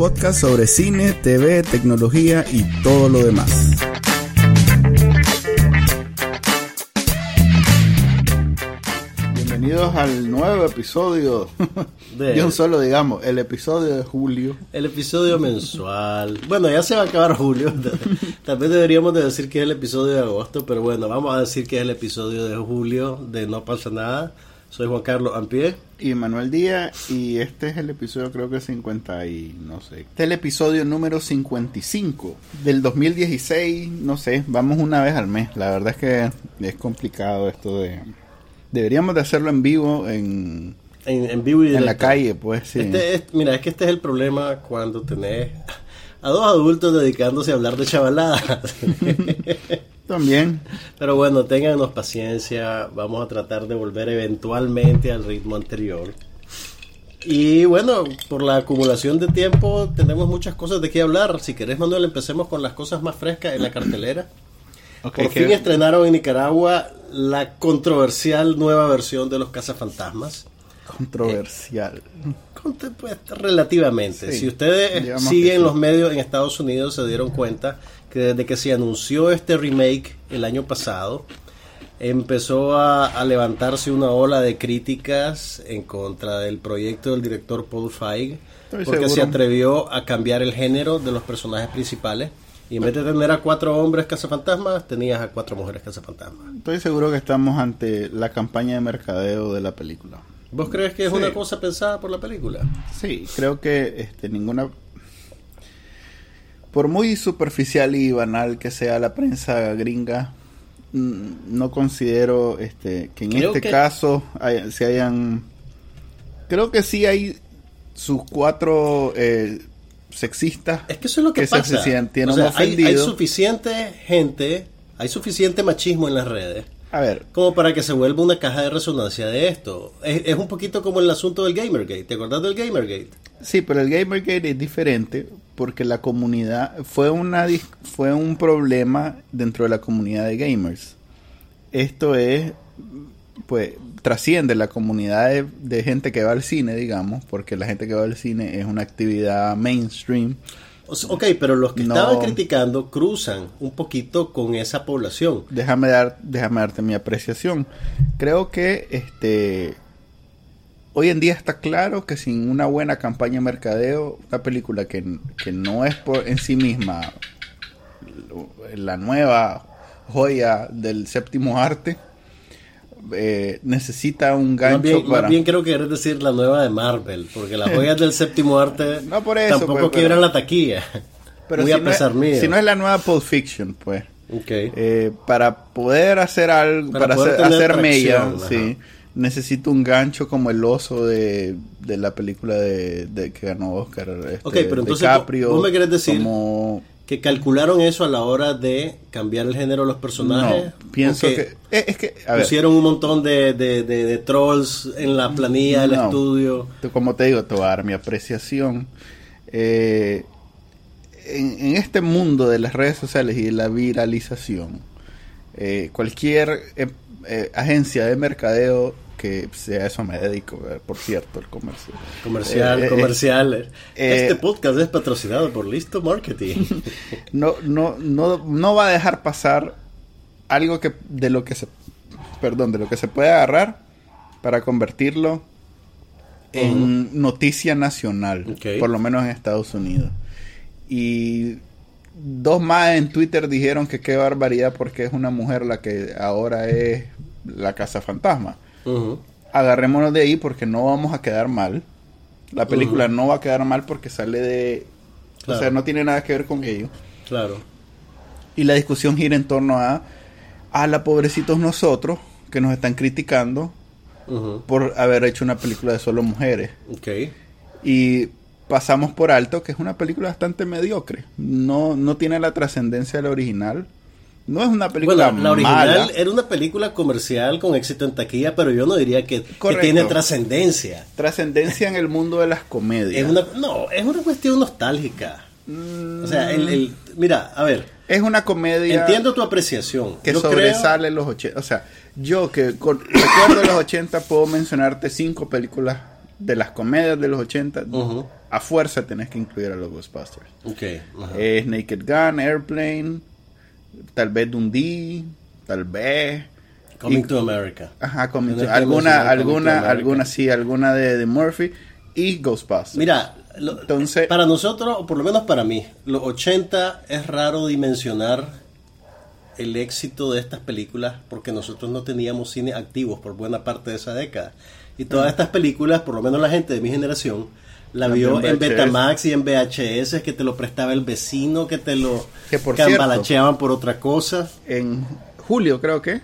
Podcast sobre cine, TV, tecnología y todo lo demás. Bienvenidos al nuevo episodio De- un solo, digamos, el episodio de julio. El episodio mensual. Bueno, ya se va a acabar julio. Tal vez deberíamos de decir que es el episodio de agosto, pero bueno, vamos a decir que es el episodio de julio de No pasa nada. Soy Juan Carlos Ampie. y Manuel Díaz y este es el episodio creo que 50 y no sé. Este es el episodio número 55 del 2016, no sé, vamos una vez al mes. La verdad es que es complicado esto de deberíamos de hacerlo en vivo en, En, en vivo y en la calle, pues sí. Este es- mira, es que este es el problema cuando tenés a dos adultos dedicándose a hablar de chavaladas. También Pero bueno, ténganos paciencia, vamos a tratar de volver eventualmente al ritmo anterior. Y bueno, por la acumulación de tiempo tenemos muchas cosas de qué hablar. Si querés, Manuel, empecemos con las cosas más frescas en la cartelera. Por que- fin estrenaron en Nicaragua la controversial nueva versión de los cazafantasmas. controversial. Pues, relativamente. Sí, si ustedes digamos siguen sí. los medios en Estados Unidos se dieron cuenta que desde que se anunció este remake el año pasado empezó a, a levantarse una ola de críticas en contra del proyecto del director Paul Feig Estoy porque seguro. se atrevió a cambiar el género de los personajes principales y en vez de tener a cuatro hombres cazafantasmas tenías a cuatro mujeres cazafantasmas. Estoy seguro que estamos ante la campaña de mercadeo de la película. ¿Vos crees que es Sí. una cosa pensada por la película? Sí, creo que este ninguna por muy superficial y banal que sea la prensa gringa, mm, no considero este que en Creo este que- caso hay- se hayan creo que sí hay sus cuatro eh, sexistas Es que eso es lo que, que se pasa. sintieron O sea, hay, hay suficiente gente, hay suficiente machismo en las redes a ver como para que se vuelva una caja de resonancia de esto. Es, es un poquito como el asunto del Gamergate. ¿Te acordás del Gamergate? Sí, pero el Gamergate es diferente porque la comunidad fue una fue un problema dentro de la comunidad de gamers. Esto es pues trasciende la comunidad de, de gente que va al cine, digamos, porque la gente que va al cine es una actividad mainstream. Ok, pero los que No. estaban criticando cruzan un poquito con esa población. Déjame dar déjame darte mi apreciación. Creo que este hoy en día está claro que sin una buena campaña de mercadeo, una película que, que no es por en sí misma la nueva joya del séptimo arte, eh, necesita un gancho Más bien, más para... bien creo que querés decir la nueva de Marvel, porque las joyas del séptimo arte No por eso, tampoco pues, pero- quiebran la taquilla. pero Muy si a no es- pesar mío. Si no es la nueva Pulp Fiction, pues. Ok. Eh, para poder hacer algo, Para hacer, hacer mella, sí, necesito un gancho como el oso de, de la película de, de que ganó Oscar. este, Ok, pero entonces, DiCaprio, ¿vos me querés decir como que calcularon eso a la hora de cambiar el género de los personajes. no, pienso ¿O que eh, es que a ver, pusieron un montón de, de- de- de trolls en la planilla del No. estudio. como te digo, te voy a dar mi apreciación. Eh, en, en este mundo de las redes sociales y de la viralización, eh, cualquier eh, agencia de mercadeo que sea eso me dedico, eh, por cierto, el comercio. Comercial, Eh, eh, comercial. eh, este podcast es patrocinado por Listo Marketing. no, no, no, no va a dejar pasar algo que de lo que se perdón, de lo que se puede agarrar para convertirlo en noticia nacional, por lo menos en Estados Unidos. Y dos más en Twitter dijeron que qué barbaridad porque es una mujer la que ahora es la casa fantasma. Agarrémonos de ahí porque no vamos a quedar mal. La película no va a quedar mal porque sale de... O sea, no tiene nada que ver con ello. Claro. Y la discusión gira en torno a, a la pobrecitos nosotros que nos están criticando por haber hecho una película de solo mujeres. Ok. Y pasamos por alto que es una película bastante mediocre. No, no tiene la trascendencia de la original. No es una película bueno, la original era una película comercial con éxito en taquilla, pero yo no diría que, que tiene trascendencia. Trascendencia en el mundo de las comedias. no, es una cuestión nostálgica. O sea, el, mira, a ver. Es una comedia. Entiendo tu apreciación. Que sobresale los 80. O sea, yo que con, recuerdo los 80 puedo mencionarte cinco películas de las comedias de los 80. A fuerza tenés que incluir a los Ghostbusters. Okay, Es Naked Gun, Airplane, tal vez Dundee, tal vez. Coming to America. Ajá, coming to, alguna, alguna, alguna, sí, alguna de, de Murphy y Ghostbusters. Mira, entonces, para nosotros, o por lo menos para mí, los 80 es raro dimensionar el éxito de estas películas porque nosotros no teníamos cine activos por buena parte de esa década. Y todas estas películas, por lo menos la gente de mi generación, la vio en Betamax y en VHS, que te lo prestaba el vecino, que te lo que por cambalacheaban por otra cosa. En julio creo que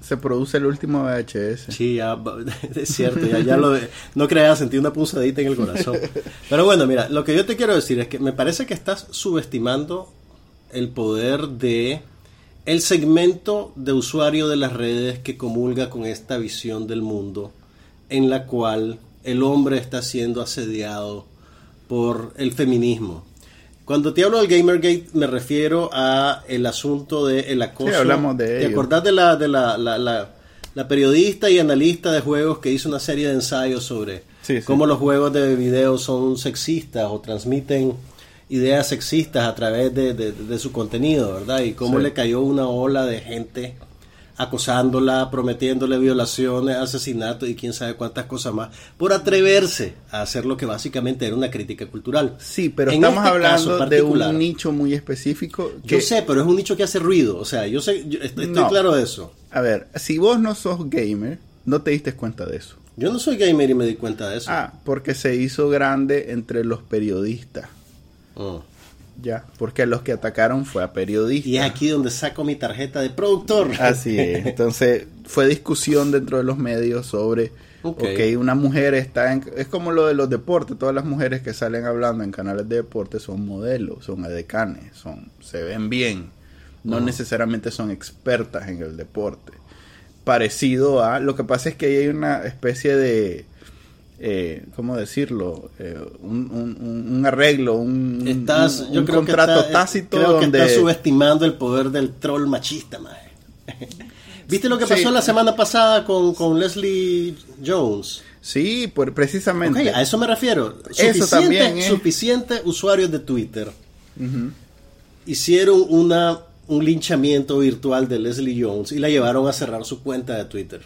se produce el último VHS. Sí, ya, es cierto, ya, lo no creas, sentí una punzadita en el corazón. Pero bueno, mira, lo que yo te quiero decir es que me parece que estás subestimando el poder de el segmento de usuario de las redes que comulga con esta visión del mundo en la cual el hombre está siendo asediado por el feminismo. Cuando te hablo del Gamergate me refiero a el asunto del el acoso. Sí, hablamos de ¿Te acordás de, la, de la, la, periodista y analista de juegos que hizo una serie de ensayos sobre cómo los juegos de video son sexistas o transmiten ideas sexistas a través de, de su contenido, ¿verdad? Y cómo le cayó una ola de gente acosándola, prometiéndole violaciones, asesinatos y quién sabe cuántas cosas más, por atreverse a hacer lo que básicamente era una crítica cultural. Sí, pero estamos este hablando de un nicho muy específico. Yo sé, pero es un nicho que hace ruido, o sea, yo sé, estoy, claro de eso. A ver, si vos no sos gamer, no te diste cuenta de eso. Yo no soy gamer y me di cuenta de eso. Ah, porque se hizo grande entre los periodistas. Oh. Ya, porque los que atacaron fue a periodistas. Y es aquí donde saco mi tarjeta de productor. Así es. Entonces, fue discusión dentro de los medios sobre, ok, okay una mujer está en... Es como lo de los deportes. Todas las mujeres que salen hablando en canales de deporte son modelos, son adecanes, son, se ven bien. No necesariamente son expertas en el deporte. Parecido a... Lo que pasa es que hay una especie de eh, ¿cómo decirlo? Eh, un, arreglo, un, estás, yo creo contrato que tácito. Creo donde... que subestimando el poder del troll machista, ¿Viste lo que pasó la semana pasada con, Leslie Jones? Sí, por, precisamente. a eso me refiero. Suficiente, eso también, suficientes usuarios de Twitter hicieron una, un linchamiento virtual de Leslie Jones y la llevaron a cerrar su cuenta de Twitter.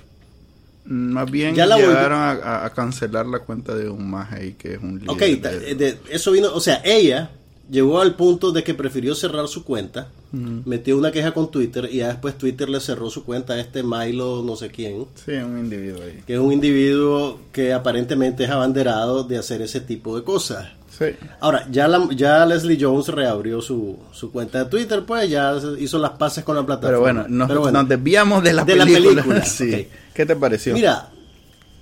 Más bien ya llegaron a, cancelar la cuenta de un maje que es un líder. Ok, eso vino, o sea, ella llegó al punto de que prefirió cerrar su cuenta, metió una queja con Twitter y ya después Twitter le cerró su cuenta a este Milo no sé quién. Sí, un individuo ahí. Que es un individuo que aparentemente es abanderado de hacer ese tipo de cosas. Ahora, ya, ya Leslie Jones reabrió su, su, cuenta de Twitter, pues ya hizo las pases con la plataforma. Pero bueno, nos, desviamos de la película. ¿Qué te pareció? Mira,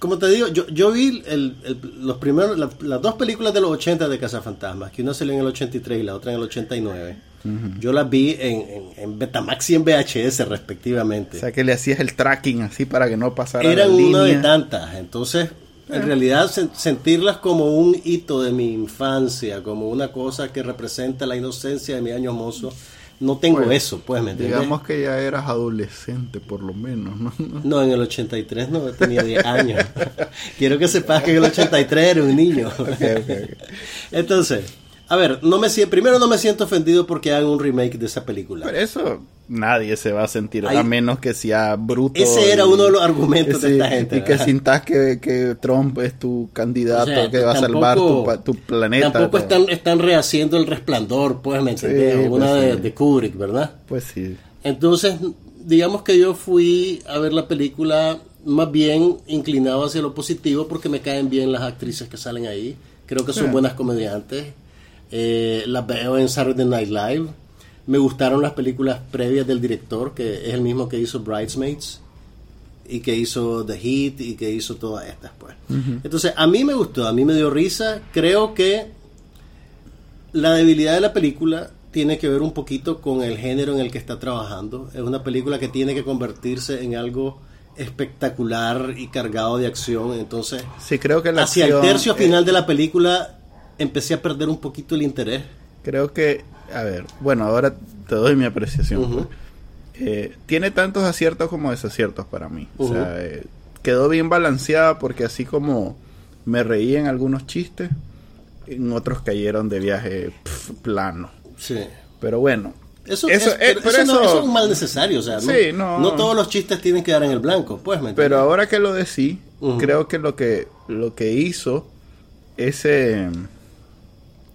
como te digo, yo, yo vi el, los primeros, las dos películas de los 80 de Cazafantasmas, que una salió en el 83 y la otra en el 89. Yo las vi en, en, Betamax y en VHS respectivamente. O sea que le hacías el tracking así para que no pasara Eran una de tantas, entonces en realidad sentirlas como un hito de mi infancia, como una cosa que representa la inocencia de mi año mozo, no tengo pues, eso, pues, ¿me entiendes? Digamos que ya eras adolescente, por lo menos, ¿no? No, en el 83 no, tenía 10 años. Quiero que sepas que en el 83 era un niño. Entonces, a ver, no me primero no me siento ofendido porque hagan un remake de esa película. Pero eso nadie se va a sentir, a menos que sea bruto. Ese era uno de los argumentos de esta gente. Y que sintas que, que, Trump es tu candidato que va a salvar tu, planeta. Tampoco están, están rehaciendo el resplandor, pues, ¿me entiendes? Pues una de, de Kubrick, ¿verdad? Pues sí. Entonces, digamos que yo fui a ver la película más bien inclinado hacia lo positivo porque me caen bien las actrices que salen ahí. Creo que son buenas comediantes eh, las veo en Saturday Night Live. Me gustaron las películas previas del director, que es el mismo que hizo Bridesmaids y que hizo The Heat y que hizo todas estas, pues. Entonces, a mí me gustó, a mí me dio risa. Creo que La debilidad de la película tiene que ver un poquito con el género en el que está trabajando. Es una película que tiene que convertirse en algo espectacular y cargado de acción. Entonces, sí, creo que hacia el tercio final de la película empecé a perder un poquito el interés. Creo que, a ver, bueno, ahora te doy mi apreciación. Eh, tiene tantos aciertos como desaciertos para mí. O sea, eh, quedó bien balanceada porque así como me reí en algunos chistes, en otros cayeron de viaje plano. Sí. Pero bueno. Eso, es, un mal necesario, o sea, no, todos los chistes tienen que dar en el blanco, pues. pero ahora que lo decís, creo que lo que lo que hizo ese,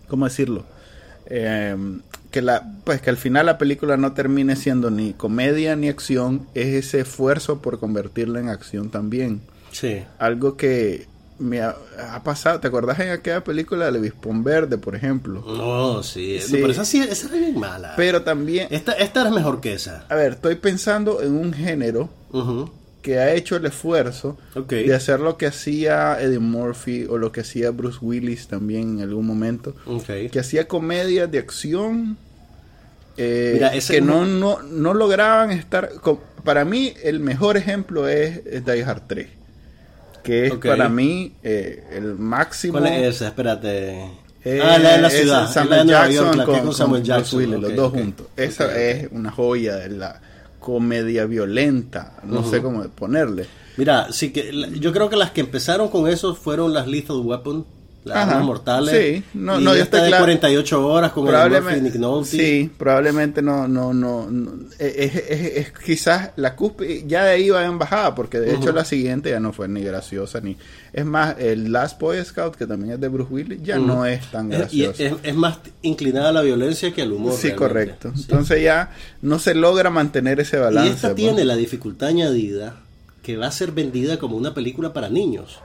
¿cómo decirlo? Eh, que la pues que al final la película no termine siendo ni comedia ni acción es ese esfuerzo por convertirla en acción también. Sí. Algo que me ha, pasado te acordás en aquella película de Levispón Verde por ejemplo no sí, pero esa sí esa era bien mala. Pero también esta esta era mejor que esa. A ver estoy pensando en un género que ha hecho el esfuerzo de hacer lo que hacía Eddie Murphy o lo que hacía Bruce Willis también en algún momento. Que hacía comedias de acción eh, que no, no, no lograban estar... para mí el mejor ejemplo es, Die Hard 3. Que es para mí eh, el máximo... ¿Cuál es esa? Espérate. Eh, ah, la de la ciudad. Samuel Jackson con, Samuel Jackson. los dos juntos. Esa es una joya de la comedia violenta, no sé cómo ponerle. Mira, sí que yo creo que las que empezaron con eso fueron las Lethal Weapon, las armas mortales. Sí, no, y no, esta de 48 horas con el Nick Nolte. Sí, probablemente no, no, no, es, es, quizás la cúspide, ya de ahí va en bajada, porque de hecho la siguiente ya no fue ni graciosa ni, es más, el Last Boy Scout que también es de Bruce Willis ya no es tan gracioso. Es, es, más inclinada a la violencia que al humor. Sí, correcto. Entonces ya no se logra mantener ese balance. Y esta pues. tiene la dificultad añadida que va a ser vendida como una película para niños.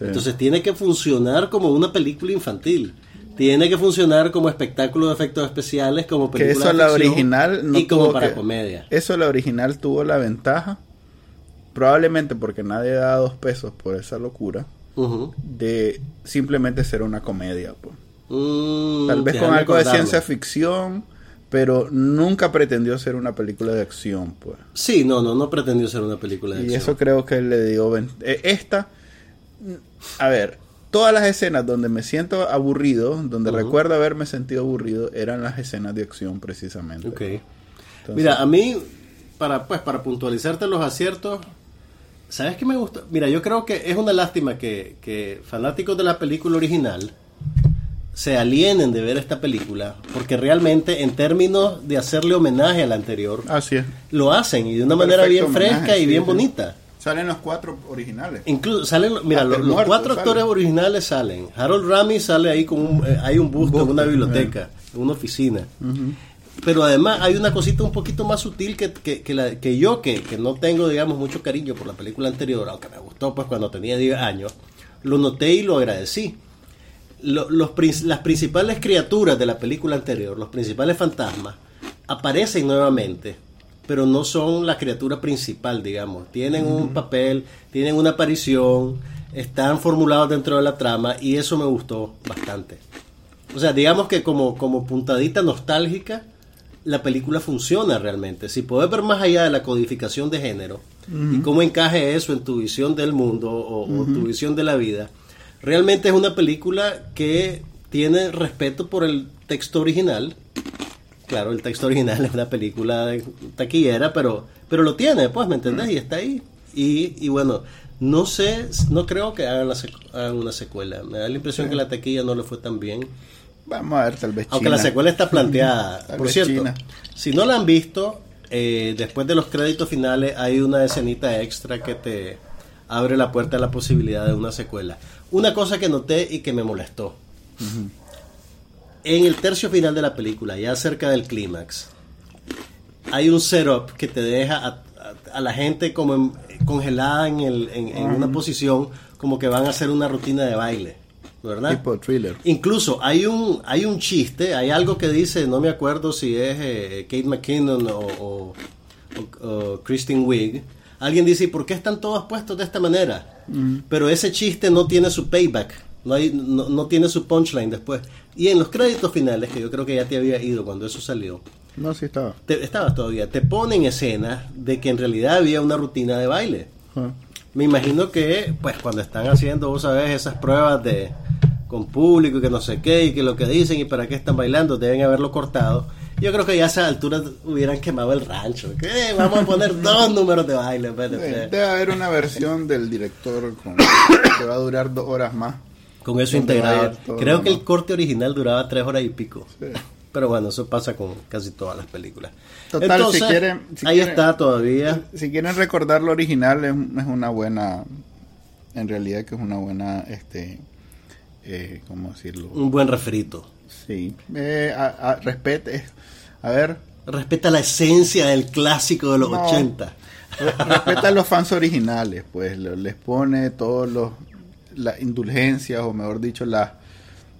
Entonces tiene que funcionar como una película infantil. Tiene que funcionar como espectáculo de efectos especiales, como película que eso la original no y como para comedia. Eso la original tuvo la ventaja, probablemente porque nadie da dos pesos por esa locura, de simplemente ser una comedia. Pues. Mm, Tal vez con algo de ciencia ficción, pero nunca pretendió ser una película de acción. pues Sí, no, no, no pretendió ser una película de acción. Y eso creo que le dio... Eh, esta a ver, todas las escenas donde me siento aburrido, donde recuerdo haberme sentido aburrido, eran las escenas de acción precisamente. Ok. Mira, a mí, para, pues, para puntualizarte los aciertos, ¿sabes qué me gusta? Mira, yo creo que es una lástima que, que fanáticos de la película original se alienen de ver esta película, porque realmente en términos de hacerle homenaje a la anterior, Así es. lo hacen y de una manera bien fresca y bien bonita. Salen los cuatro originales. Incluso salen, mira, los, cuatro actores originales salen. Harold Ramis sale ahí con un, eh, hay un busto, en una biblioteca, en una oficina. Pero además hay una cosita un poquito más sutil que, que, la, que yo, que, que, no tengo, digamos, mucho cariño por la película anterior, aunque me gustó pues cuando tenía 10 años, lo noté y lo agradecí. los, las principales criaturas de la película anterior, los principales fantasmas, aparecen nuevamente pero no son la criatura principal, digamos. Tienen un papel, tienen una aparición, están formulados dentro de la trama y eso me gustó bastante. O sea, digamos que como, como puntadita nostálgica, la película funciona realmente. Si puedes ver más allá de la codificación de género y cómo encaje eso en tu visión del mundo o, o tu visión de la vida, realmente es una película que tiene respeto por el texto original claro, el texto original es una película de taquillera, pero, pero lo tiene, pues, ¿me entendés? Y está ahí. Y, y bueno, no sé, no creo que hagan, una secuela. Me da la impresión que la taquilla no le fue tan bien. Vamos a ver, tal vez. Aunque la secuela está planteada. Por cierto, si no la han visto, eh, después de los créditos finales hay una escenita extra que te abre la puerta a la posibilidad de una secuela. Una cosa que noté y que me molestó en el tercio final de la película, ya cerca del clímax, hay un setup que te deja a, la gente como congelada en, el, en, una posición como que van a hacer una rutina de baile. ¿verdad? Tipo thriller. Incluso hay un, hay un chiste, hay algo que dice, no me acuerdo si es eh, Kate McKinnon o, o, Kristen Wiig. Alguien dice, ¿por qué están todos puestos de esta manera? Pero ese chiste no tiene su payback No, hay, no, no tiene su punchline después. Y en los créditos finales, que yo creo que ya te había ido cuando eso salió, No, sí estaba. te, estabas todavía, te ponen escenas de que en realidad había una rutina de baile. Ajá. Me imagino que, pues, cuando están haciendo, vos sabés, esas pruebas de con público y que no sé qué, y que lo que dicen y para qué están bailando, deben haberlo cortado. Yo creo que ya a esa altura hubieran quemado el rancho. Eh, vamos a poner dos números de baile. tres. Debe haber una versión del director con, que va a durar dos horas más. Con eso integrado. Creo que el corte original duraba tres horas y pico. Sí. Pero bueno, eso pasa con casi todas las películas. Total, Entonces, si quieren- si ahí quieren- está todavía. Si quieren recordar lo original, es, es una buena. En realidad, que es una buena. este eh, ¿Cómo decirlo? Un buen refrito. Sí. Eh, a, a- respete. A ver. Respeta la esencia del clásico de los No. 80. re- respeta a los fans originales, pues. Les pone todos los. Las indulgencias, o mejor dicho, las.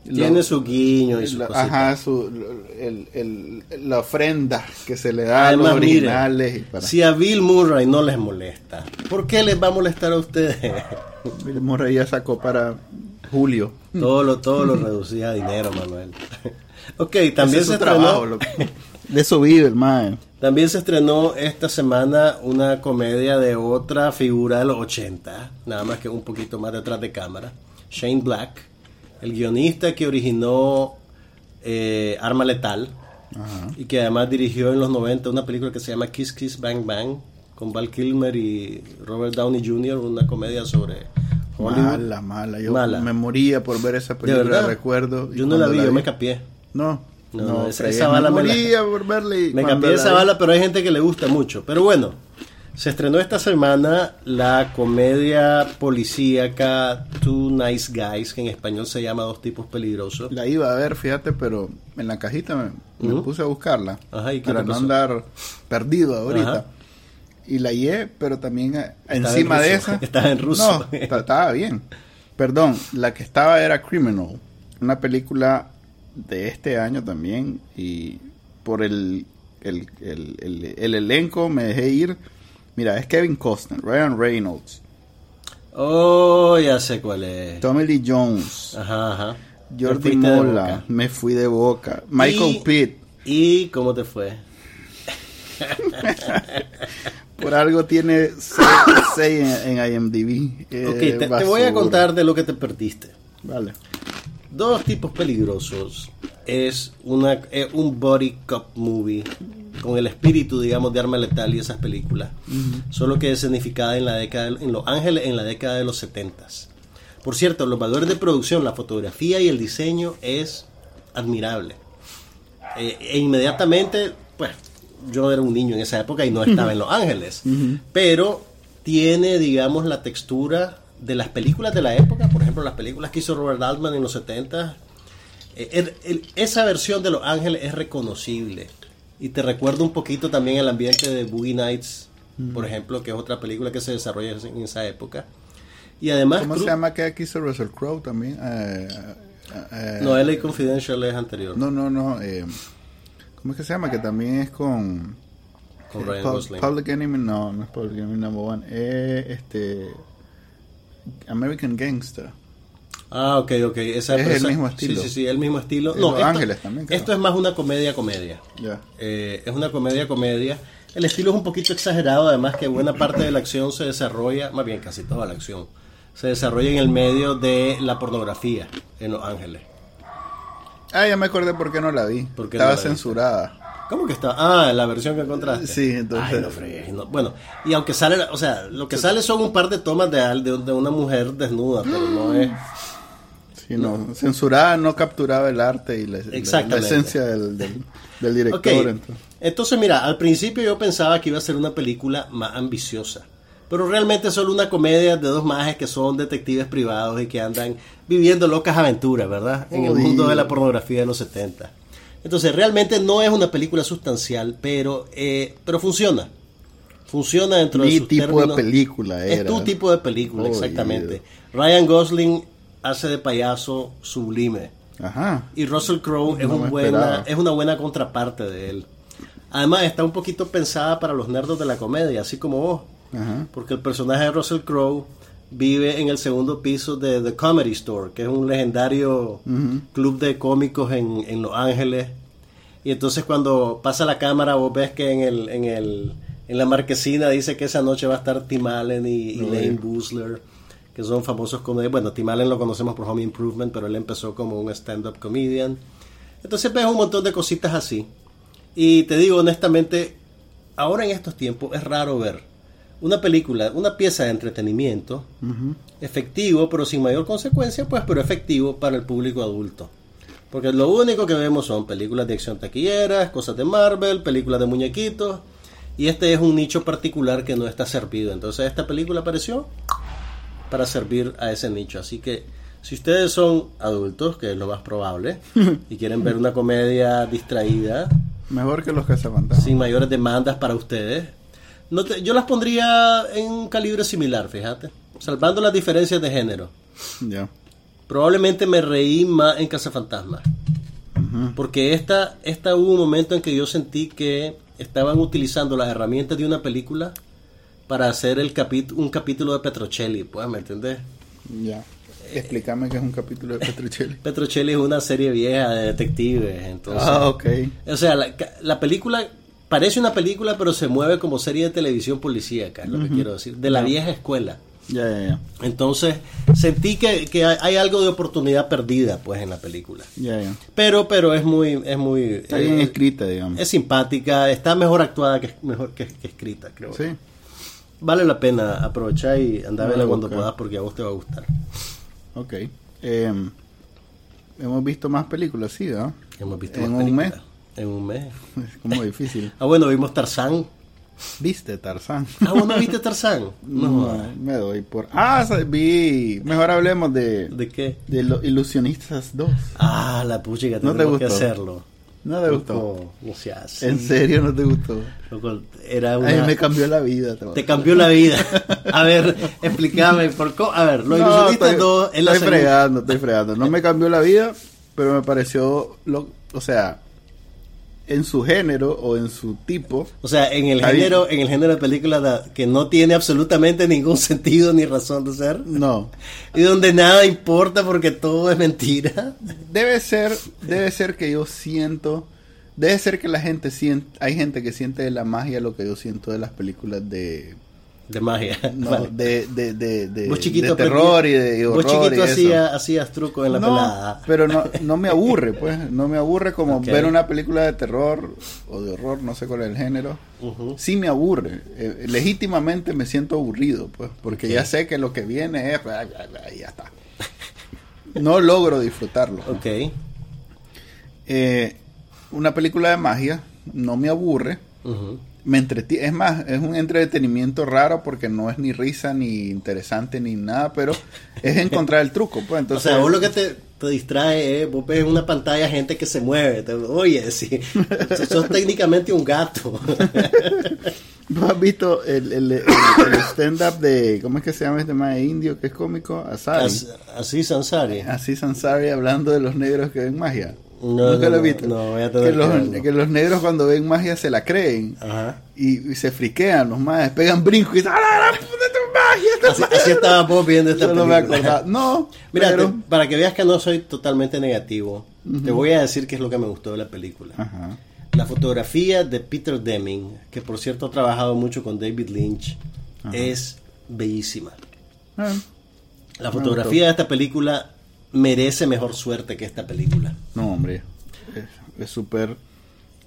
Tiene su guiño y su la, ajá, su, el, el- la ofrenda que se le da Además, a los originales. y para- si a Bill Murray no les molesta, ¿por qué les va a molestar a ustedes? Bill Murray ya sacó para Julio. todo lo todo lo reducía a dinero, Manuel. ok, también es se su trabajo. De eso vive el mae. También se estrenó esta semana una comedia de otra figura de los 80, nada más que un poquito más detrás de cámara, Shane Black, el guionista que originó eh, Arma Letal Ajá. y que además dirigió en los 90 una película que se llama Kiss Kiss Bang Bang con Val Kilmer y Robert Downey Jr., una comedia sobre Hollywood. Mala, mala. Yo Mala. me moría por ver esa De película, verdad. recuerdo. Yo no la cuando vi, yo me capié. No, No, esa- bala me me la- moría por Me cambié esa vi- bala, pero hay gente que le gusta mucho. Pero bueno, se estrenó esta semana la comedia policíaca Two Nice Guys, que en español se llama Dos Tipos Peligrosos. La iba a ver, fíjate, pero en la cajita me, puse a buscarla. Ajá, ¿y qué para no andar perdido ahorita. Ajá. Y la hallé, pero también eh, en encima de esa. Estaba en ruso. No, estaba bien. Perdón, la que estaba era Criminal. Una película de este año también. Y por el, el, el, el- el elenco me dejé ir. Mira, es Kevin Costner, Ryan Reynolds, Oh, ya sé cuál es. Tommy Lee Jones, Ajá, ajá. Jordi Mola, me fui de boca, Michael Y- Pitt. ¿Y cómo te fue? Por algo tiene 6 en, en IMDb. Eh, ok, te, te voy a contar de lo que te perdiste. Vale. Dos tipos peligrosos es una es un body cop movie con el espíritu, digamos, de Arma Letal y esas películas. Solo que escenificada en la década en Los Ángeles en la década de los 70 Por cierto, los valores de producción, la fotografía y el diseño es admirable. Eh, e inmediatamente, pues, yo era un niño en esa época y no estaba en Los Ángeles. Pero tiene, digamos, la textura de las películas de la época, por ejemplo, las películas que hizo Robert Altman en los 70. eh, el- el- esa versión de Los Ángeles es reconocible. Y te recuerda un poquito también el ambiente de Boogie Nights, por ejemplo, que es otra película que se desarrolla en esa época. Y además... ¿Cómo se llama que aquí hizo Russell Crowe también? Eh, eh, No, LA Confidential es anterior. No, no, no. eh, ¿Cómo es que se llama? Que también es con. Con Ryan. Public Enemy, no, no es Public Enemy Number One. Este. American Gangster. Ah, ok, ok. Esa, Es el mismo estilo. Sí, sí, sí, el mismo estilo. No, Los esto, Ángeles también, esto es más una comedia-comedia. Eh, es una comedia-comedia. El estilo es un poquito exagerado, además que buena parte de la acción se desarrolla, más bien casi toda la acción, se desarrolla en el medio de la pornografía en Los Ángeles. Ah, ya me acordé por qué no la vi. ¿Por qué Estaba no la viste? censurada. ¿Cómo que está? Ah, la versión que encontraste. Sí, entonces- Ay, no fregues, no. Bueno, y aunque sale, o sea, lo que sale son un par de tomas de, de, de una mujer desnuda, pero no es... Sí, no. Censurada no capturaba el arte y la, esencia del, del, director. entonces. entonces mira, al principio yo pensaba que iba a ser una película más ambiciosa, pero realmente es solo una comedia de dos majes que son detectives privados y que andan viviendo locas aventuras, ¿verdad? En el mundo de la pornografía de los 70. Entonces realmente no es una película sustancial, pero, eh, pero funciona. Funciona dentro de sus tipo términos. de película Es era. tu tipo de película, exactamente. Ryan Gosling hace de payaso sublime. Ajá. Y Russell Crowe es, un buena, es una buena contraparte de él. Además, está un poquito pensada para los nerdos de la comedia, así como vos. Ajá. Porque el personaje de Russell Crowe vive en el segundo piso de The Comedy Store, que es un legendario club de cómicos en, en Los Ángeles. Y entonces cuando pasa la cámara vos ves que en el, en el en la marquesina dice que esa noche va a estar Tim Allen y, y Lane Boozler, que son famosos comediantes. Bueno, Tim Allen lo conocemos por Home Improvement, pero él empezó como un stand-up comedian. Entonces ves un montón de cositas así. Y te digo honestamente, ahora en estos tiempos es raro ver una película, una pieza de entretenimiento efectivo, pero sin mayor consecuencia, pues, pero efectivo para el público adulto. Porque lo único que vemos son películas de acción taquilleras, cosas de Marvel, películas de muñequitos, y este es un nicho particular que no está servido. Entonces esta película apareció para servir a ese nicho. Así que si ustedes son adultos, que es lo más probable, y quieren ver una comedia distraída, mejor que los que se mandan. Sin mayores demandas para ustedes. No yo las pondría en un calibre similar, fíjate. Salvando las diferencias de género. Ya. Probablemente me reí más en Casa Fantasma. Porque esta, esta hubo un momento en que yo sentí que estaban utilizando las herramientas de una película para hacer el un capítulo de Petrocelli, pues, ¿me entendés? Ya. Explícame qué es un capítulo de Petrocelli. Petrocelli es una serie vieja de detectives, entonces. Ah, ok. O sea, la, película parece una película, pero se mueve como serie de televisión policíaca, es lo que quiero decir, de la vieja escuela. Ya, ya, ya. Entonces, sentí que, que, hay algo de oportunidad perdida, pues, en la película. Ya, ya. Pero, pero es muy, es muy... Está bien eh, escrita, digamos. Es simpática, está mejor actuada que, mejor que, escrita, creo. Sí. Vale la pena aprovechar y andar a verla cuando puedas porque a vos te va a gustar. Ok. Em, hemos visto más películas, sí, ¿no? Hemos visto ¿En más un mes? En un mes. Es como difícil. ah, bueno, vimos Tarzán. ¿Viste Tarzán? Ah, ¿vos no viste Tarzán? No, me doy por... Ah, vi... Mejor hablemos de... ¿De qué? De los Ilusionistas 2. Ah, la pucha, que no te gustó? que hacerlo. No te gustó. No, sea ¿En serio no te gustó? era una... A mí me cambió la vida. Te cambió la vida. A ver, explícame. Por A ver, los Ilusionistas 2... estoy fregando, estoy fregando. No me cambió la vida, pero me pareció... Lo... O sea en su género o en su tipo. O sea, en el género, en el género de película que no tiene absolutamente ningún sentido ni razón de ser. No. Y donde nada importa porque todo es mentira. Debe ser, debe ser que yo siento, debe ser que la gente siente, hay gente que siente de la magia lo que yo siento de las películas de de magia. de, de, de, de, de terror y de horror. Vos chiquito hacía, hacías trucos en la pelada. Pero no, no me aburre, pues. No me aburre como ver una película de terror o de horror, no sé cuál es el género. Sí me aburre. Eh, legítimamente me siento aburrido, pues. Porque ya sé que lo que viene es. Ya está. No logro disfrutarlo. Ok. Eh, una película de magia no me aburre me entretiene. Es más, es un entretenimiento raro porque no es ni risa, ni interesante, ni nada, pero es encontrar el truco. Pues, entonces, o sea, vos lo que te, te distrae es, vos ves en una pantalla gente que se mueve. oye, si sos técnicamente un gato. ¿Vos has visto el, el, el, stand-up de, ¿cómo es que se llama este más indio que es cómico? Asari. así Sansari. Así Sansari hablando de los negros que ven magia. No, ¿Nunca lo he visto? No, voy a que, los, que, los, negros cuando ven magia se la creen Y, se friquean los más, pegan brinco y ¡Ah, la puta magia! Así, así estaba vos viendo esta no película. me acordaba. No, Mira, pero... para que veas que no soy totalmente negativo, te voy a decir qué es lo que me gustó de la película. La fotografía de Peter Deming, que por cierto ha trabajado mucho con David Lynch, es bellísima. Ah. La fotografía de esta película merece mejor suerte que esta película. No, hombre, es súper...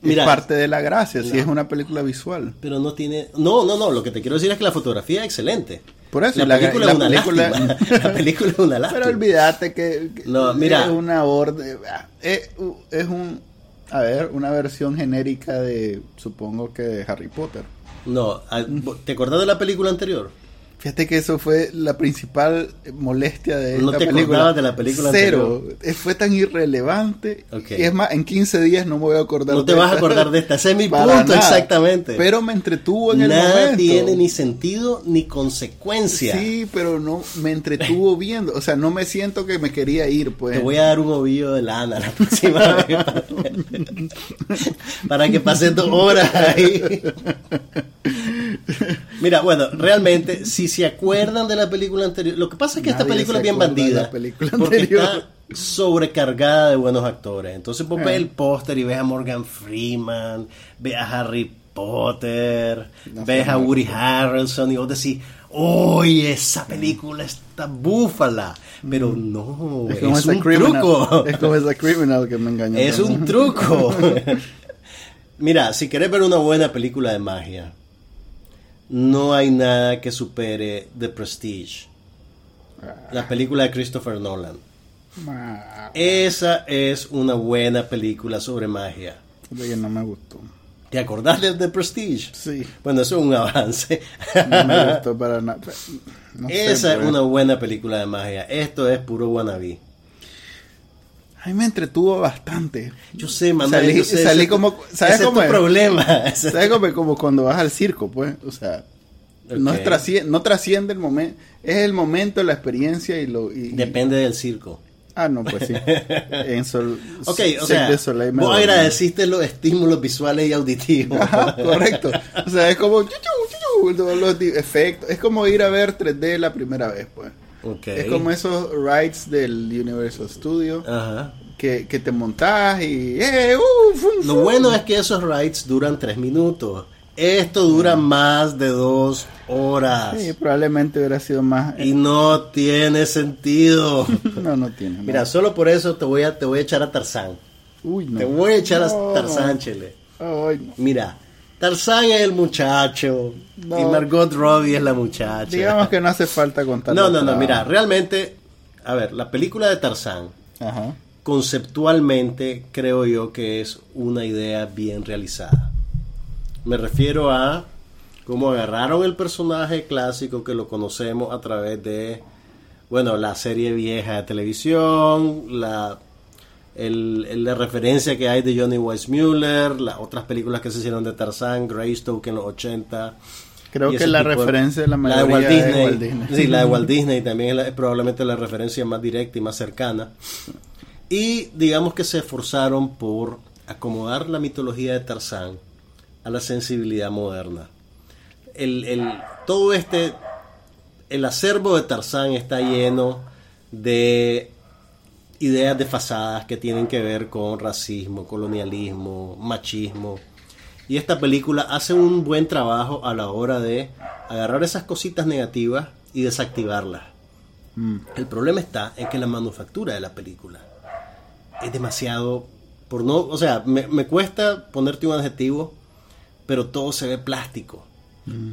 Es parte de la gracia, si es una película visual. Pero no tiene... No, no, no, lo que te quiero decir es que la fotografía es excelente. Por eso, la película, es, una película... la película es una lástima. Pero olvídate que, no, mira, es una orden... Es, es un... A ver, una versión genérica de, supongo que de Harry Potter. No, ¿te acordás de la película anterior? Fíjate que eso fue la principal molestia de no te película. de la película Cero. Fue tan irrelevante. Y es más, en 15 días no me voy a acordar No te vas a acordar de esta. Ese es mi punto exactamente. Pero me entretuvo en el momento. Nada tiene ni sentido ni consecuencia. Sí, pero no me entretuvo viendo. O sea, no me siento que me quería ir, pues. Te voy a dar un ovillo de lana la próxima vez. Para, que pases dos horas ahí. Mira, bueno, realmente, si se acuerdan de la película anterior, lo que pasa es que esta película es bien bandida. la película porque está sobrecargada de buenos actores. Entonces, vos ves Eh. el póster y ves a Morgan Freeman, ves a Harry Potter, No ves a. Woody Harrelson y vos decís, ¡Uy, esa película está búfala! Pero no, es, un criminal. truco. Es como esa criminal que me engañó. Es un truco. Mira, si querés ver una buena película de magia, no hay nada que supere The Prestige. La película de Christopher Nolan. Ah, Esa es una buena película sobre magia. de que no me gustó. ¿Te acordás de The Prestige? Sí, Bueno, eso es un avance. no me gustó para nada. No sé, Esa es pues. una buena película de magia. Esto es puro wannabe. A mí me entretuvo bastante. Yo sé, Manuel. Salí- yo sé, salí ese- como- ¿sabes ese es tu problema. ¿Sabes como, como cuando vas al circo, pues? O sea, no, trasciende, no trasciende el momento. Es el momento, la experiencia y lo... y- Depende del circo. Ah, no, pues sí. En Sol, Ok, o sea, vos dormí. agradeciste los estímulos visuales y auditivos. Ajá, correcto. O sea, es como... chu, chu, chu, todos los efectos. Es como ir a ver 3D la primera vez, pues. Es como esos rides del Universal Studio Ajá. que, que te montás y... ¡Eh! uh, Lo bueno es que esos rides duran tres minutos. Esto dura más de dos horas. Sí, probablemente hubiera sido más... Y no tiene sentido. No, no tiene. no. Mira, solo por eso te voy a, te voy a echar a Tarzán. Uy, no. Te voy a echar No. a Tarzán, Chele. Ay. Mira, Tarzán es el muchacho No. y Margot Robbie es la muchacha. Digamos que no hace falta contar. no, no, no, mira, realmente, a ver, la película de Tarzán, Ajá. conceptualmente creo yo que es una idea bien realizada. Me refiero a cómo agarraron el personaje clásico que lo conocemos a través de, bueno, la serie vieja de televisión, la, el- el- la referencia que hay de Johnny Weissmuller, las otras películas que se hicieron de Tarzán, Greystoke en los 80. Creo que la de- referencia de la la de Walt mayoría Disney. Walt Disney. Sí, la de Walt Disney también es, la- es probablemente la referencia más directa y más cercana. Y digamos que se esforzaron por acomodar la mitología de Tarzán a la sensibilidad moderna. El, el- todo este, el acervo de Tarzán está lleno de ideas desfasadas que tienen que ver con racismo, colonialismo, machismo. Y esta película hace un buen trabajo a la hora de agarrar esas cositas negativas y desactivarlas. Mm. El problema está en que la manufactura de la película es demasiado, por no, o sea, me, me cuesta ponerte un adjetivo, pero todo se ve plástico.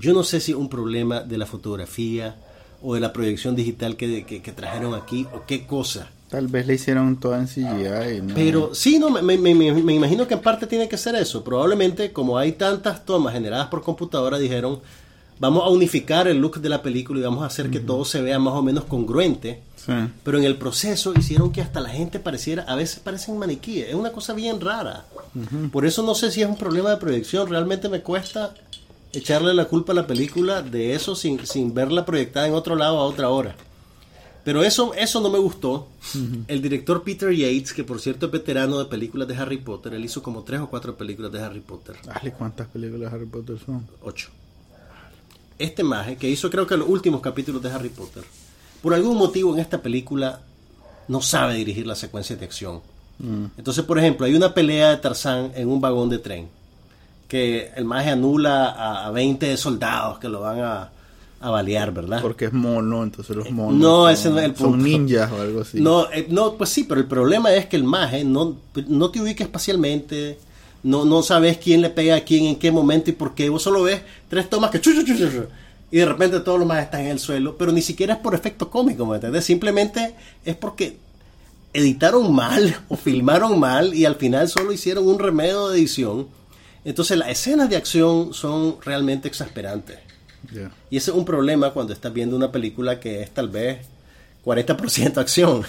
Yo no sé si un problema de la fotografía o de la proyección digital que, que- que trajeron aquí o qué cosa. Tal vez le hicieron todo en CGI. ¿no? Pero sí, no, me, me- me- me imagino que en parte tiene que ser eso. Probablemente, como hay tantas tomas generadas por computadora, dijeron, vamos a unificar el look de la película y vamos a hacer que todo se vea más o menos congruente. Sí. Pero en el proceso hicieron que hasta la gente pareciera, a veces parecen maniquíes. Es una cosa bien rara. Por eso no sé si es un problema de proyección. Realmente me cuesta echarle la culpa a la película de eso sin, sin verla proyectada en otro lado a otra hora. Pero eso, eso no me gustó. El director Peter Yates, que por cierto es veterano de películas de Harry Potter, él hizo como tres o cuatro películas de Harry Potter. Dale, ¿cuántas películas de Harry Potter son? 8. Este maje, que hizo creo que los últimos capítulos de Harry Potter, por algún motivo en esta película no sabe dirigir la secuencia de acción. Mm. Entonces, por ejemplo, hay una pelea de Tarzán en un vagón de tren, que el maje anula a, a 20 soldados que lo van a, a balear, ¿verdad? Porque es mono, entonces los monos. No, son, ese no es el Son punto. ninjas o algo así. No, eh, no, pues sí, pero el problema es que el maje no, no te ubica espacialmente, no, no sabes quién le pega a quién, en qué momento y por qué. Vos solo ves tres tomas que chu, chu, chu, y de repente todos los majes están en el suelo, pero ni siquiera es por efecto cómico, ¿me entiendes? Simplemente es porque editaron mal o filmaron mal y al final solo hicieron un remedio de edición. Entonces las escenas de acción son realmente exasperantes. Y ese es un problema cuando estás viendo una película que es tal vez 40% acción.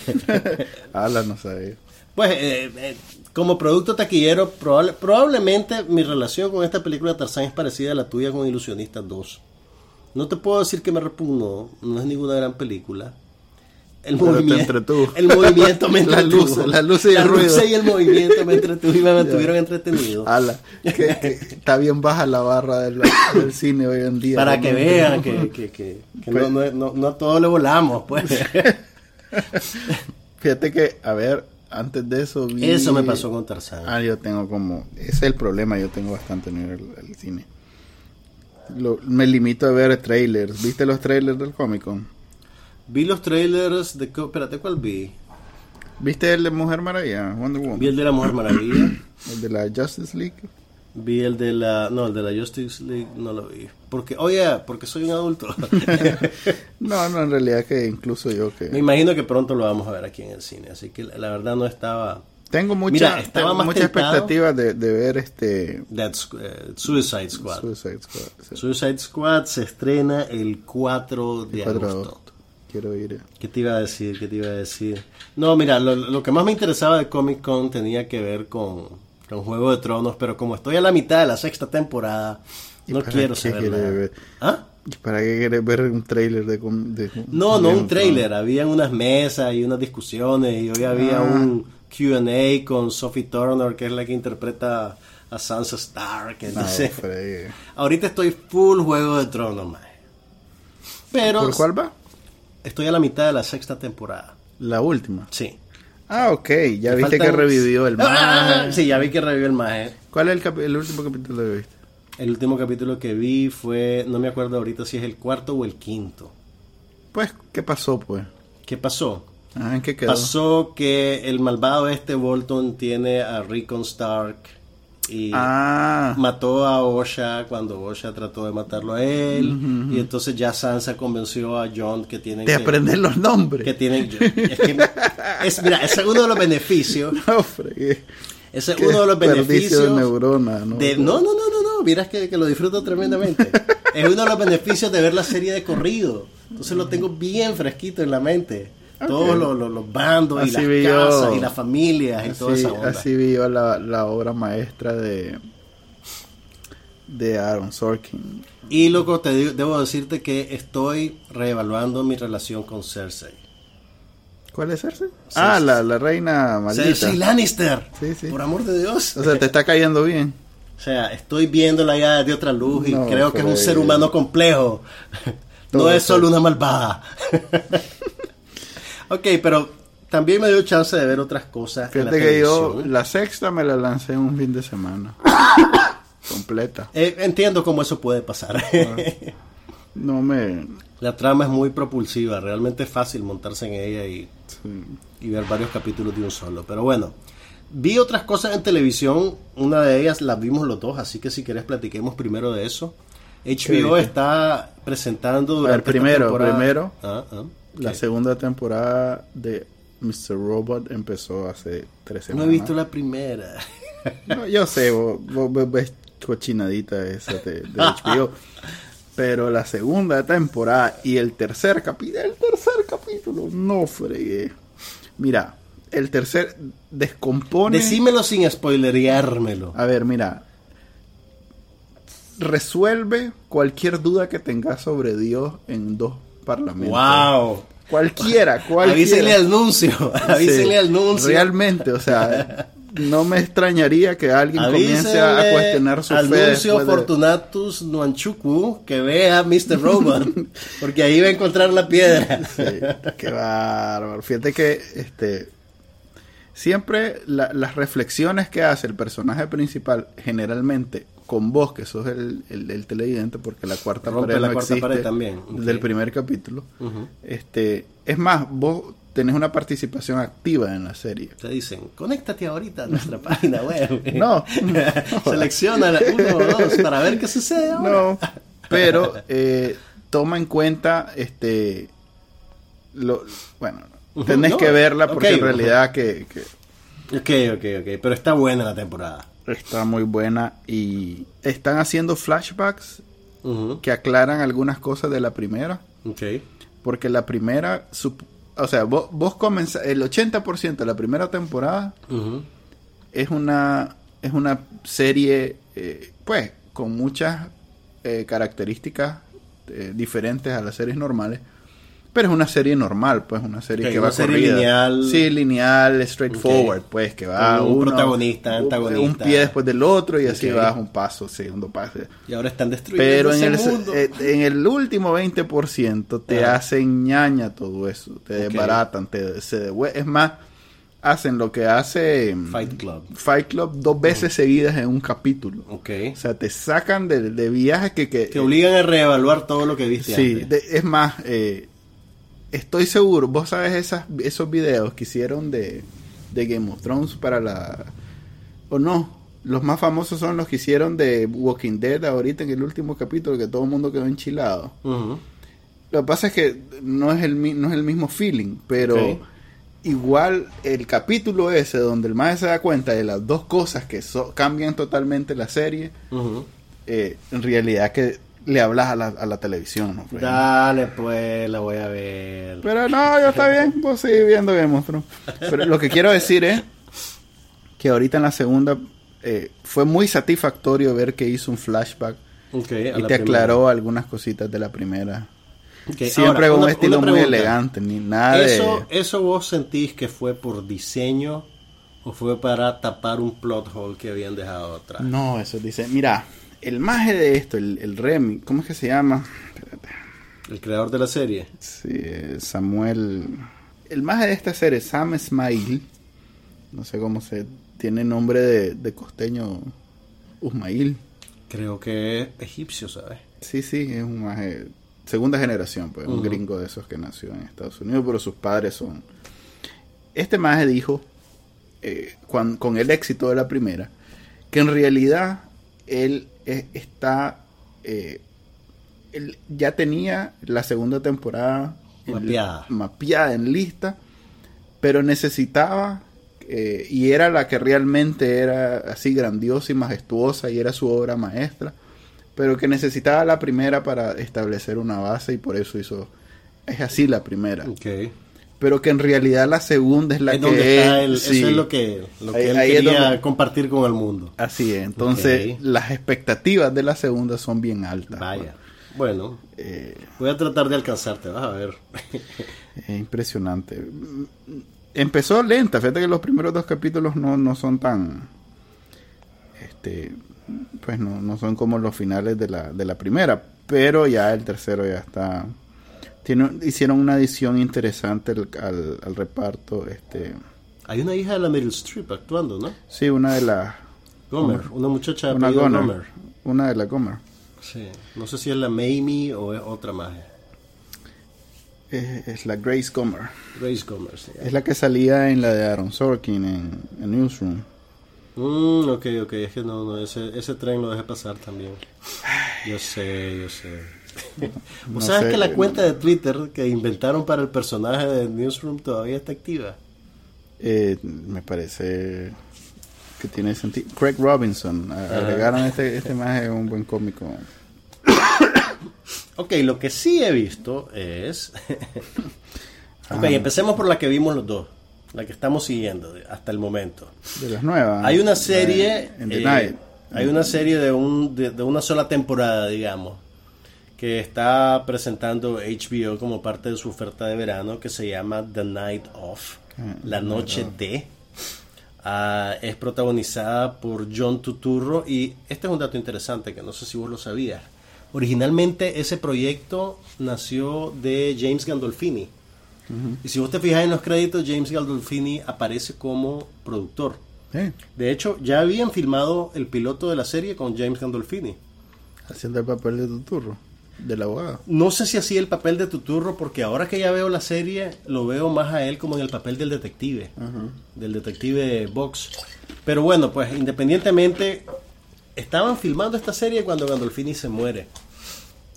Ala, no sabía. pues eh, eh, como producto taquillero, probable- probablemente mi relación con esta película de Tarzán es parecida a la tuya con Ilusionistas 2. No te puedo decir que me repugnó, no es ninguna gran película. El Pero movimiento, el movimiento me Las entretuvo. luces, las luces y el Las ruido. y el movimiento me entretuvo y me mantuvieron entretenido. Ala, que, que está bien baja la barra del, del cine hoy en día. Para que vean que, que, que, que no, no, no, a todos le volamos, pues. Fíjate que, a ver, antes de eso vi... Eso me pasó con Tarzán. Ah, yo tengo como... Ese es el problema, yo tengo bastante miedo al, al cine. Lo- me limito a ver trailers. ¿Viste los trailers del Comic Con? Vi los trailers de... Espérate, ¿cuál vi? ¿Viste el de Mujer Maravilla? Wonder Woman. Vi el de la Mujer Maravilla. El de la Justice League. Vi el de la... No, el de la Justice League no lo vi. Porque, oye, porque soy un adulto. No, no, en realidad que incluso yo Me que... imagino que pronto lo vamos a ver aquí en el cine. Así que la, la verdad no estaba... Tengo mucha, Mira, tengo muchas expectativas de, de ver este... That's, eh, Suicide Squad. Suicide Squad. sí. Suicide Squad se estrena el 4 de 4 de agosto. Quiero ir. ¿Qué te iba a decir? ¿Qué te iba a decir? No, mira, lo, lo que más me interesaba de Comic Con tenía que ver con, con Juego de Tronos, pero como estoy a la mitad de la sexta temporada, ¿Y no quiero saber nada. ver? ¿Ah? ¿Y ¿Para qué quieres ver un trailer de... de No, no de un trailer, habían unas mesas y unas discusiones y hoy había Ah. un Q&A con Sophie Turner, que es la que interpreta a Sansa Stark. Entonces, fregue. ahorita estoy full Juego de Tronos, mae. Pero ¿Por cuál va? Estoy a la mitad de la sexta temporada. La última. Sí. Ah, ok. Ya Me viste faltan- que revivió el Ah, más. sí, ya vi que revivió el maje. ¿Cuál es el, capi- el último capítulo que viste? El último capítulo que vi fue, no me acuerdo ahorita si es el cuarto o el quinto. Pues, ¿qué pasó, pues? ¿Qué pasó? Ah, ¿En qué quedó? Pasó que el malvado este Bolton tiene a Rickon Stark y Ah, mató a Osha cuando Osha trató de matarlo a él y entonces ya Sansa convenció a John que tienen de que aprender los nombres. que tienen es que es mira, ese es uno de los beneficios No, ese es uno de los beneficios de neurona, ¿no? de- no, no, no, no, no, miras que, que lo disfruto tremendamente. es uno de los beneficios de ver la serie de corrido. Entonces lo tengo bien fresquito en la mente. Todos los, los- los bandos y las vi yo. casas y las familias y toda Así, esa onda. así vi yo la, la obra maestra de de Aaron Sorkin. Y loco, te digo- debo decirte que estoy reevaluando mi relación con Cersei. ¿Cuál es Cersei? Ah, la, la reina maldita. Cersei Lannister. Sí, sí. Por amor de Dios. O sea, te está cayendo bien. O sea, estoy viéndola ya de otra luz y creo que es un ser humano complejo. No es solo una malvada. ok, pero también me dio chance de ver otras cosas. en la Fíjate que yo televisión. la sexta me la lancé en un fin de semana. Completa. Eh, entiendo cómo eso puede pasar. No me... la trama es muy propulsiva, realmente es fácil montarse en ella y, sí. y ver varios capítulos de un solo. Pero bueno, vi otras cosas en televisión, una de ellas las vimos los dos, así que si querés platiquemos primero de eso. HBO está presentando A ver, durante esta primero, temporada- primero, Ah, ah, La ¿qué? segunda temporada de Mr. Robot empezó hace tres No semanas. he visto la primera. No, yo sé, vos, vos ves- ves cochinadita esa de, de HBO. Pero la segunda temporada y el tercer capítulo, el tercer capítulo, no fregué. Mira, el tercer descompone. Decímelo sin spoilereármelo. A ver, mira. Resuelve cualquier duda que tengas sobre Dios en dos parlamentos. ¡Wow! Cualquiera, cualquiera. Avísenle al nuncio. Avísenle Sí, al nuncio. Realmente, o sea, no me extrañaría que alguien comience a, a cuestionar su al fe. nuncio después de- Fortunatus Nuanchuku que vea Mr. Robot. porque ahí va a encontrar la piedra. Sí, qué bárbaro. Fíjate que este siempre la- las reflexiones que hace el personaje principal, generalmente con vos, que sos el, el, el televidente, porque la cuarta Rompe pared la no cuarta existe pared también, del primer capítulo. Este, es más, vos tenés una participación activa en la serie. Te dicen, conéctate ahorita a nuestra página web. No. Selecciona la uno o dos para ver qué sucede ahora. No, pero eh, toma en cuenta este lo bueno, tenés no, que verla porque en realidad que, que Ok, ok, ok. Pero está buena la temporada. Está muy buena y están haciendo flashbacks que aclaran algunas cosas de la primera, Ok. porque la primera o sea, vos, vos comenzás, el 80% de la primera temporada es una es una serie eh, pues con muchas eh, características eh, diferentes a las series normales Pero es una serie normal, pues una serie que una va serie corrida. lineal. Sí, lineal, straightforward, Ok. pues que va un uno- protagonista, antagonista. Un pie después del otro y así Ok. vas un paso, segundo paso. Y ahora están destruyendo Pero en el, mundo. eh, en el último 20% te Ajá. hacen ñaña todo eso. Te desbaratan, te, se Es más, hacen lo que hace mm, Fight Club. Fight Club dos veces seguidas en un capítulo. Ok. O sea, te sacan de, de viajes que... que Te obligan a reevaluar todo lo que viste Sí, antes. de- es más, eh, estoy seguro, vos sabes esas, esos videos que hicieron de, de Game of Thrones para la... O no, los más famosos son los que hicieron de Walking Dead ahorita en el último capítulo que todo el mundo quedó enchilado. Lo que pasa es que no es el, no es el mismo feeling, pero igual el capítulo ese donde el maestro se da cuenta de las dos cosas que so- cambian totalmente la serie, eh, en realidad que le hablas a la, a la televisión. ¿no? Dale, pues, la voy a ver. Pero no, ya está bien, vos seguís viendo Game of Thrones. Pero lo que quiero decir es que ahorita en la segunda eh, fue muy satisfactorio ver que hizo un flashback Ok, a y te primera. aclaró algunas cositas de la primera. Ok, Siempre ahora, con un estilo muy elegante, ni nada ¿Eso, de... ¿Eso vos sentís que fue por diseño o fue para tapar un plot hole que habían dejado atrás? No, eso dice, mira, el maje de esto, el, el Remy, ¿cómo es que se llama? Espérate. El creador de la serie. Sí, eh, Samuel. El maje de esta serie, Sam Ismail. No sé cómo se. Tiene nombre de, de costeño Usmail. Creo que es egipcio, ¿sabes? Sí, sí, es un maje. Segunda generación, pues, un gringo de esos que nació en Estados Unidos, pero sus padres son. Este maje dijo, eh, con el éxito de la primera, que en realidad él eh, está. eh, él ya tenía la segunda temporada en- Mapeada. mapeada en lista, pero necesitaba, eh, y era la que realmente era así grandiosa y majestuosa y era su obra maestra, pero que necesitaba la primera para establecer una base y por eso hizo, es así la primera. Pero que en realidad la segunda es la es que donde está sí. eso es lo que, lo que Ahí- él ahí quería donde- compartir con el mundo. Así es, entonces las expectativas de la segunda son bien altas. Vaya. Bueno, Eh, voy a tratar de alcanzarte, vas a ver. Es impresionante. Empezó lenta, fíjate que los primeros dos capítulos no, no son tan. Este. Pues no, no son como los finales de la, de la primera. Pero ya el tercero ya está. Tiene, hicieron una adición interesante al, al, al reparto. Este. Hay una hija de la Meryl Streep actuando, ¿no? Sí, una de las. Gomer, una muchacha de Una Gomer. Gomer. Una de las Gomer. Sí. No sé si es la Mamie o es otra más. Es, es la Grace Gomer. Grace Gomer. sí. Es la que salía en la de Aaron Sorkin en, en Newsroom. Mm, ok, ok, es que no, no, ese, ese tren lo dejé pasar también. Yo sé, yo sé. No ¿Vos sabes sé. que la cuenta de Twitter que inventaron para el personaje de Newsroom todavía está activa? Eh, me parece que tiene sentido. Craig Robinson, agregaron este, este más es un buen cómico. Ok, lo que sí he visto es... ok, Ajá. empecemos por la que vimos los dos, la que estamos siguiendo hasta el momento. De las nuevas. Hay una serie, Eh, En The eh, Night. hay una serie de, un, de, de una sola temporada, digamos, que está presentando HBO como parte de su oferta de verano, que se llama The Night Of, Ah, la noche de. Ah, es protagonizada por John Tuturro y este es un dato interesante que no sé si vos lo sabías. Originalmente ese proyecto nació de James Gandolfini. Y si vos te fijas en los créditos, James Gandolfini aparece como productor. De hecho, ya habían filmado el piloto de la serie con James Gandolfini. haciendo el papel de Tuturro, del abogado. No sé si hacía el papel de Tuturro, porque ahora que ya veo la serie, lo veo más a él como en el papel del detective, del detective Box. Pero bueno, pues independientemente, estaban filmando esta serie cuando Gandolfini se muere.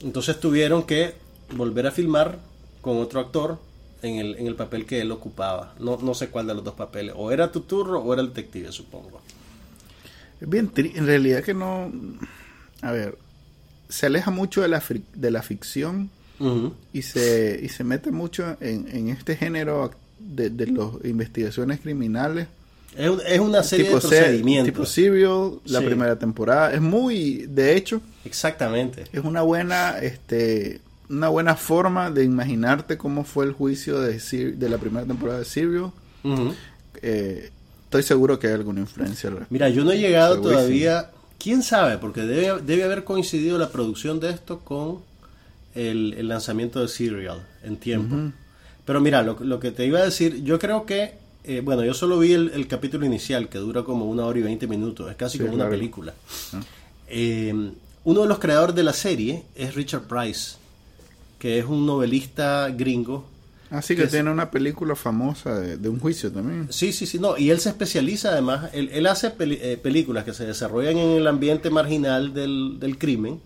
Entonces tuvieron que volver a filmar con otro actor en el, en el papel que él ocupaba. No, no sé cuál de los dos papeles. O era Tuturro o era el detective, supongo. Es bien en realidad que no. A ver, se aleja mucho de la, de la ficción y se, y se mete mucho en, en este género de, de las investigaciones criminales. Es, es una serie de procedimientos. tipo Serial, la Sí. primera temporada. Es muy, de hecho, Exactamente. es una buena este una buena forma de imaginarte cómo fue el juicio de, de la primera temporada de Serial. Eh, estoy seguro que hay alguna influencia. Mira, yo no he llegado todavía. ¿Quién sabe? Porque debe, debe haber coincidido la producción de esto con el, el lanzamiento de Serial en tiempo. Pero mira, lo, lo que te iba a decir, yo creo que, eh, bueno, yo solo vi el, el capítulo inicial que dura como una hora y veinte minutos, es casi Sí, como una película. Eh, uno de los creadores de la serie es Richard Price, que es un novelista gringo. Así que que es- tiene una película famosa de, de un juicio también. Sí, sí, sí, no, y él se especializa además, él, él hace peli- eh, películas que se desarrollan en el ambiente marginal del, del crimen.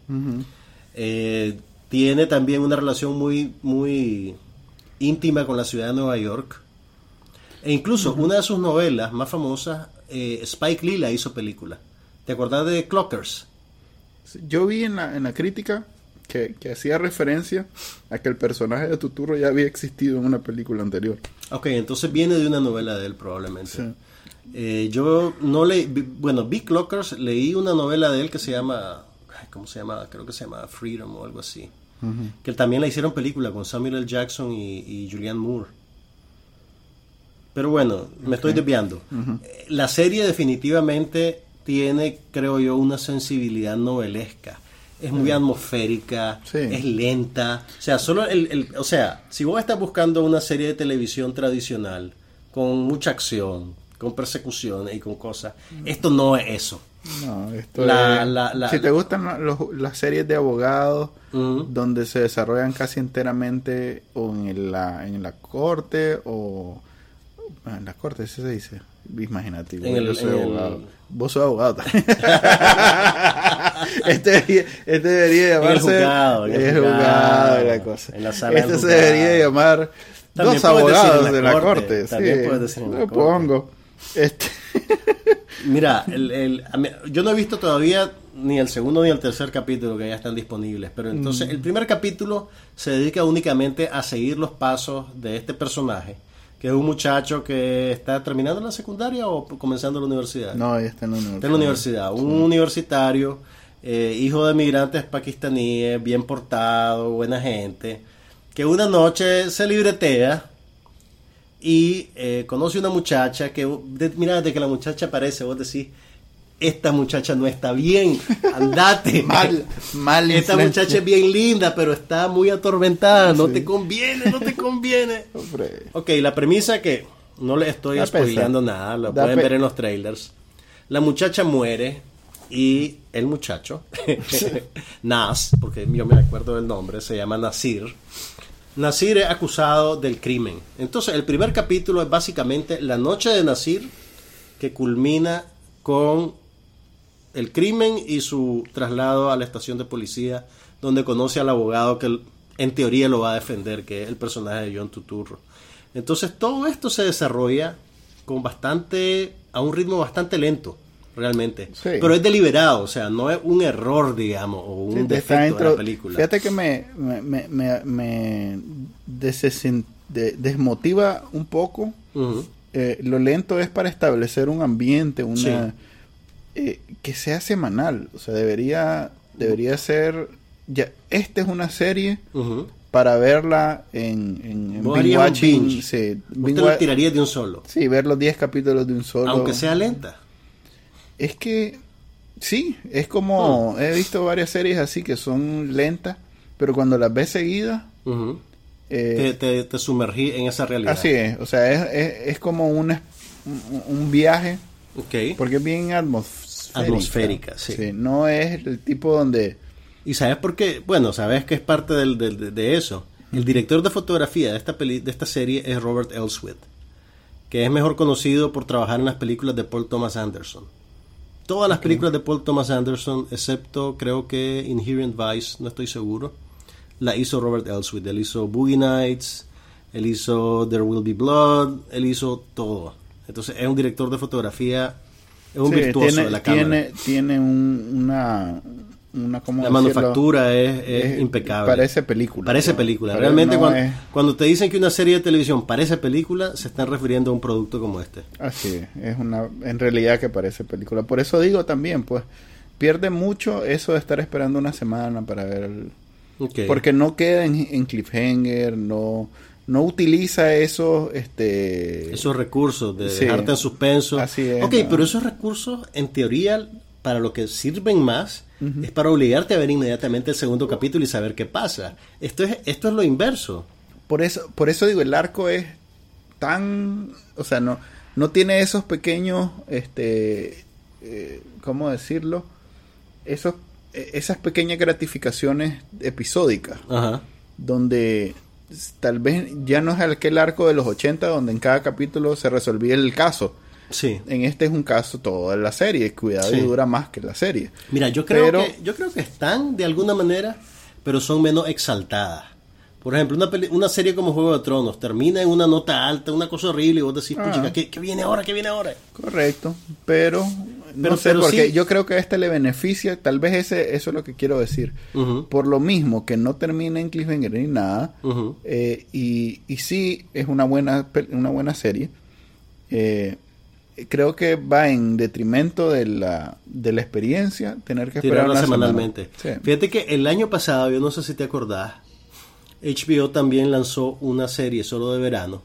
Eh, tiene también una relación muy, muy íntima con la ciudad de Nueva York. E incluso una de sus novelas más famosas, eh, Spike Lee la hizo película. ¿Te acordás de Clockers? Yo vi en la, en la crítica que, que hacía referencia a que el personaje de Tuturro ya había existido en una película anterior. Ok, entonces viene de una novela de él probablemente. Sí. Eh, yo no leí, bueno, vi Clockers, leí una novela de él que se llama, ¿cómo se llama? Creo que se llama Freedom o algo así. Que también la hicieron película con Samuel L. Jackson y, y Julianne Moore. Pero bueno, me estoy desviando. Eh, La serie definitivamente tiene, creo yo, una sensibilidad novelesca. Es muy atmosférica, Sí. es lenta. O sea, solo el, el- o sea, si vos estás buscando una serie de televisión tradicional con mucha acción, con persecuciones y con cosas, esto no es eso. No, esto La- es- la- la- si te gustan los- las series de abogados Ujú. donde se desarrollan casi enteramente o en la, en la corte o ah, en la corte, ¿sí se dice? Imagínate, En güey, el- yo soy en el- abogado. Vos sos abogado también. este, debería, este debería el llamarse juzgado, el el juzgado, juzgado, la cosa. en la sala este se debería llamar También dos abogados la de la corte, corte. también sí, puedes decir en la corte. pongo. Este, Mira, el- el- yo no he visto todavía ni el segundo ni el tercer capítulo que ya están disponibles, pero entonces Mm. el primer capítulo se dedica únicamente a seguir los pasos de este personaje, que es un muchacho que está terminando la secundaria o comenzando la universidad. no, ya está en la universidad. Está en la universidad, un universitario, eh, hijo de migrantes pakistaníes, bien portado, buena gente, que una noche se libretea y eh, conoce una muchacha que, de- mira, desde que la muchacha aparece, vos decís, esta muchacha no está bien, andate. Mal, mal Esta influencia. muchacha es bien linda, pero está muy atormentada, no Sí. te conviene, no te conviene. Hombre. Ok, la premisa que no le estoy Da spoileando pesa. nada, lo Da pueden ver en los trailers. La muchacha muere y el muchacho, Nas, porque yo me acuerdo del nombre, se llama Nasir. Nasir es acusado del crimen. Entonces, el primer capítulo es básicamente la noche de Nasir, que culmina con el crimen y su traslado a la estación de policía, donde conoce al abogado que en teoría lo va a defender, que es el personaje de John Tuturro. Entonces todo esto se desarrolla con bastante, a un ritmo bastante lento, realmente. Sí. Pero es deliberado, o sea, no es un error, digamos, o un Sí, defecto de la película. Fíjate que me, me, me, me- me desesen- de- desmotiva un poco. Eh, lo lento es para establecer un ambiente, una Sí. Eh, que sea semanal. O sea, debería, debería ser. Ya, esta es una serie para verla en, en, en binge watching. binge. Sí, wa- tirarías de un solo, sí, ver los 10 capítulos de un solo. aunque sea lenta. Es que sí, es como Hmm. he visto varias series así que son lentas, pero cuando las ves seguidas, eh, te, te, te sumergí en esa realidad. así es, o sea, es, es, es como una, un, viaje, porque es bien atmosférica. Atmosférica, sí. No es el tipo donde... ¿Y sabes por qué? Bueno, sabes que es parte del- del- de, de eso. El director de fotografía de esta, peli- de esta serie es Robert Elswit, que es mejor conocido por trabajar en las películas de Paul Thomas Anderson. Todas las películas de Paul Thomas Anderson, excepto creo que Inherent Vice, no estoy seguro, la hizo Robert Elswit. Él hizo Boogie Nights, él hizo There Will Be Blood, él hizo todo. Entonces es un director de fotografía, es un sí, virtuoso tiene, de la cámara. tiene, tiene un- una... una ¿cómo La decirlo? manufactura es, es Es- impecable. parece película, Parece ¿no? película. Realmente no cuando, es- cuando te dicen que una serie de televisión parece película, se están refiriendo a un producto como este. Así es, es una, en realidad que parece película. Por eso digo también, pues, pierde mucho eso de estar esperando una semana para ver el-. Porque no queda en, en cliffhanger, no, no utiliza esos, este... Esos recursos de Sí. dejarte en suspenso. Así es, Ok, ¿no? pero esos recursos, en teoría, para lo que sirven más, es para obligarte a ver inmediatamente el segundo capítulo y saber qué pasa. Esto es, esto es lo inverso. Por eso, por eso digo, el arco es tan, o sea, no, no tiene esos pequeños, este, eh, ¿cómo decirlo? Esos, eh, esas pequeñas gratificaciones episódicas, Ajá. donde tal vez ya no es aquel arco de los 80 donde en cada capítulo se resolvía el caso. Sí. En este es un caso todo de la serie, cuidado y Sí. dura más que la serie. Mira, yo creo, Pero- que, yo creo que están de alguna manera, pero son menos exaltadas. Por ejemplo, una, peli- una serie como Juego de Tronos termina en una nota alta, una cosa horrible, y vos decís, Ah. ¿qué, qué viene ahora? ¿Qué viene ahora? Correcto, pero, Pero- no sé, pero porque sí. yo creo que a este le beneficia, tal vez ese, eso es lo que quiero decir. Por lo mismo que no termina en cliffhanger ni nada, eh, y, y sí es una buena, una buena serie, eh, creo que va en detrimento de la, de la experiencia tener que esperar Tirarla una semanalmente. semana. Sí. Fíjate que el año pasado, yo no sé si te acordás, HBO también lanzó una serie solo de verano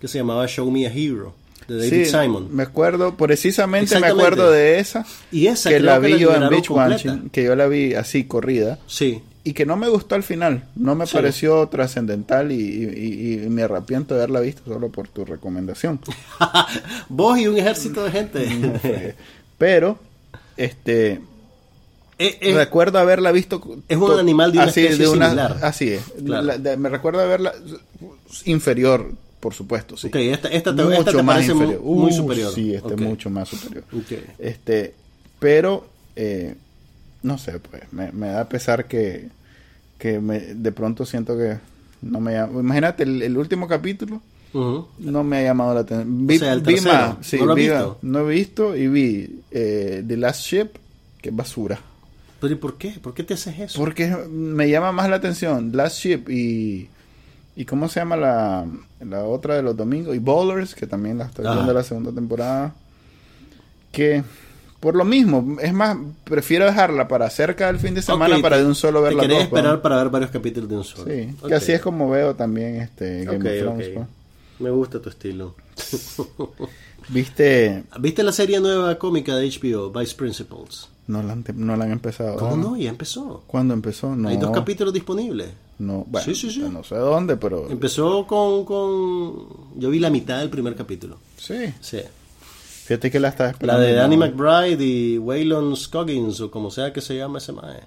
que se llamaba Show Me a Hero de David Sí, Simon. Me acuerdo, precisamente me acuerdo de esa, Y esa que creo la que vi la yo en Beach. Watching, que yo la vi así corrida. Sí. y que no me gustó al final. No me Sí. pareció trascendental y, y- y- y me arrepiento de haberla visto solo por tu recomendación. Vos y un ejército de gente. Pero, este, Eh, eh, recuerdo haberla visto. es un animal de una así, especie similar. Así es. Claro. La- de- me recuerdo haberla inferior, por supuesto, sí. ok, esta, esta te, mucho esta te más inferior. muy, Uh, superior. Sí, este Ok. mucho más superior. Ok. Este, pero, eh, no sé, pues, me, me da pesar que, que me, de pronto siento que no me llama. Imagínate, el, el último capítulo Ujú. no me ha llamado la atención. Vi, sea, el vi más, sí, ¿no lo vi- visto? no he visto y vi eh, The Last Ship, que es basura. Pero ¿y por qué? ¿Por qué te haces eso? Porque me llama más la atención Last Ship y... ¿Y cómo se llama la, la otra de los domingos? Y Bowlers, que también la estoy viendo la segunda temporada. Que por lo mismo, es más, prefiero dejarla para cerca del fin de semana para te- de un solo ver Te esperar pues. para ver varios capítulos de un solo. Sí, Ok. que así es como veo también este Game of Thrones. pues. Me gusta tu estilo. ¿Viste? ¿Viste la serie nueva cómica de HBO, Vice Principals? No la han, no la han empezado. ¿Cómo no? Ya empezó. ¿Cuándo empezó? No. Hay dos capítulos disponibles. No, bueno, Sí, sí, sí. no sé dónde, pero... Empezó con, con... Yo vi la mitad del primer capítulo. Sí. Sí. Fíjate que la estaba La esperando. de y no. Danny McBride y Waylon Scoggins, o como sea que se llama ese mae.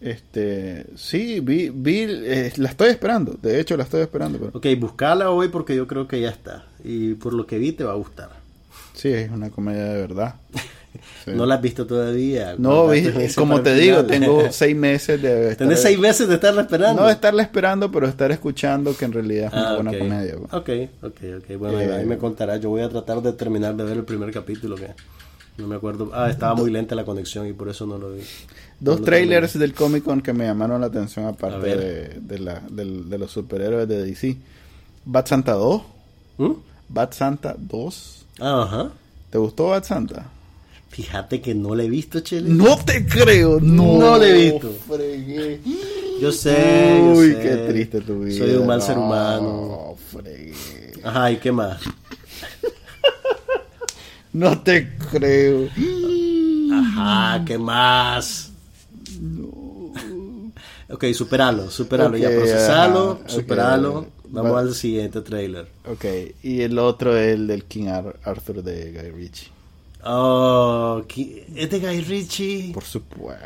Este, sí, vi, vi, eh, la estoy esperando. De hecho, la estoy esperando. Pero... Ok, buscala hoy porque yo creo que ya está. Y por lo que vi te va a gustar. Sí, es una comedia de verdad. Sí. No la has visto todavía. No, vi- como te digo, tengo seis meses de estar, Tenés seis meses de estarla esperando. no de estarla esperando, pero estar escuchando que en realidad es una Ah, buena ok. comedia. pues. Ok, ok, ok. Bueno, Eh, ahí me contarás. Yo voy a tratar de terminar de ver el primer capítulo que no me acuerdo. Ah, estaba muy lenta la conexión y por eso no lo vi. Dos No lo trailers del Comic Con que me llamaron la atención aparte de, de, la, de los superhéroes de DC. Bad Santa 2. terminé. ¿Mm? Bad Santa 2. Ah, Ajá. ¿Te gustó Bad Santa? Fíjate que no le he visto, Chele. No te creo, no. No le he visto. Fregué. Yo sé, yo Uy, sé. qué triste tu vida. Soy un mal ser No, humano. fregué. Ajá, ¿y qué más? No te creo. Ajá, ¿qué más? Ok, superalo, superalo, ya Ok, procesalo, superalo. Vamos Va- al siguiente trailer. Ok, y el otro es el del King Ar- Arthur de Guy Ritchie. Oh, ¿qui- ¿es de Guy Ritchie? Por supuesto.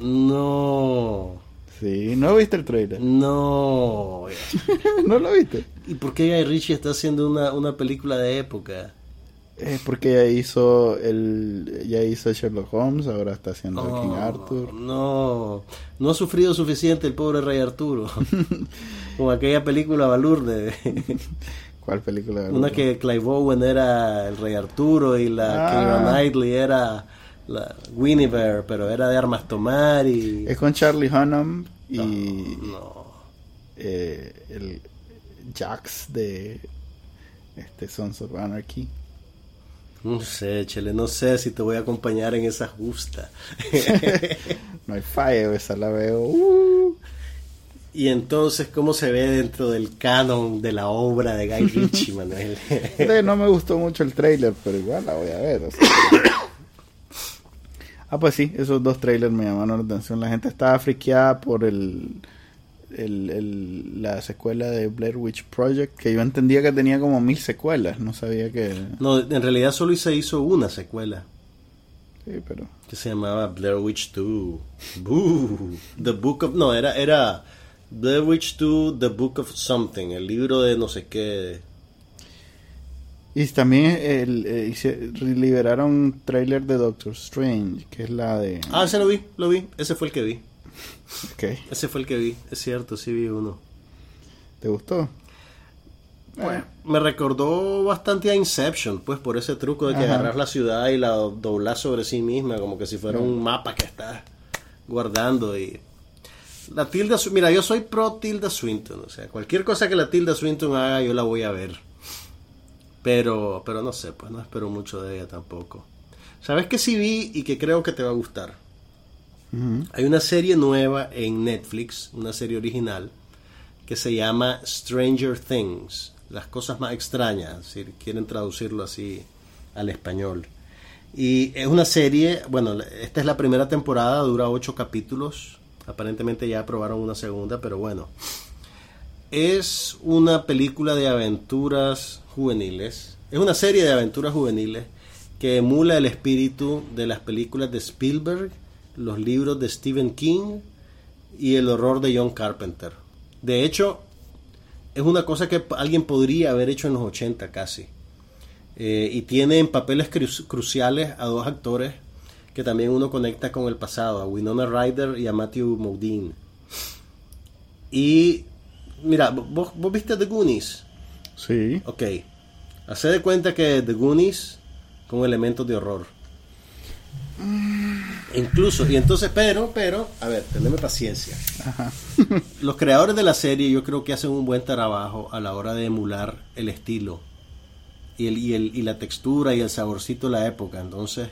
No, Sí, ¿no viste el trailer? no. ¿No lo viste? ¿Y por qué Guy Ritchie está haciendo una, una película de época? Es porque ya hizo el ya hizo Sherlock Holmes, ahora está haciendo King Oh, Arthur. No, no ha sufrido suficiente el pobre Rey Arturo. Como aquella película Balurde. ¿Cuál película? Una que Clive Owen era el Rey Arturo y la Ah. Keira Knightley era la Guinevere, pero era de armas tomar y... Es con Charlie Hunnam y No. eh, el Jax de este Sons of Anarchy. No sé, Chele, no sé si te voy a acompañar en esa justa. No hay fallo, esa la veo. uh. Y entonces, ¿cómo se ve dentro del canon de la obra de Guy Ritchie, Manuel? no me gustó mucho el trailer, pero igual la voy a ver. ah, pues sí, esos dos trailers me llamaron la atención. La gente estaba friqueada por el, el, la secuela de Blair Witch Project, que yo entendía que tenía como mil secuelas. No sabía que... No, en realidad solo se hizo una secuela. Sí, pero... Que se llamaba Blair Witch 2. The Book of... No, era... era The Witch 2, The Book of Something, el libro de no sé qué. Y también el, eh, liberaron un trailer de Doctor Strange, que es la de... Ah, ese lo vi, lo vi, ese fue el que vi. Okay. Ese fue el que vi, es cierto, sí vi uno. ¿Te gustó? Bueno, me recordó bastante a Inception, pues por ese truco de que agarras la ciudad y la doblas sobre sí misma, como que si fuera un mapa que estás guardando y la Tilda, mira, yo soy pro Tilda Swinton, o sea, cualquier cosa que la Tilda Swinton haga yo la voy a ver. Pero, pero no sé, pues no espero mucho de ella tampoco. ¿Sabes qué sí vi y que creo que te va a gustar? Hay una serie nueva en Netflix, una serie original, que se llama Stranger Things, las cosas más extrañas, si quieren traducirlo así al español. Y es una serie, bueno, esta es la primera temporada, dura ocho capítulos, Aparentemente ya aprobaron una segunda, pero bueno. Es una película de aventuras juveniles. Es una serie de aventuras juveniles que emula el espíritu de las películas de Spielberg, los libros de Stephen King y el horror de John Carpenter. De hecho, es una cosa que alguien podría haber hecho en los 80 casi. Eh, y tiene en papeles cruciales a dos actores que también uno conecta con el pasado, a Winona Ryder y a Matthew Modine. Y mira, ¿vos, viste The Goonies? Sí. Ok. Hace de cuenta que The Goonies con elementos de horror. Incluso, y entonces, pero, pero, a ver, teneme paciencia. Los creadores de la serie yo creo que hacen un buen trabajo a la hora de emular el estilo y, el, y, el, y la textura y el saborcito de la época. Entonces,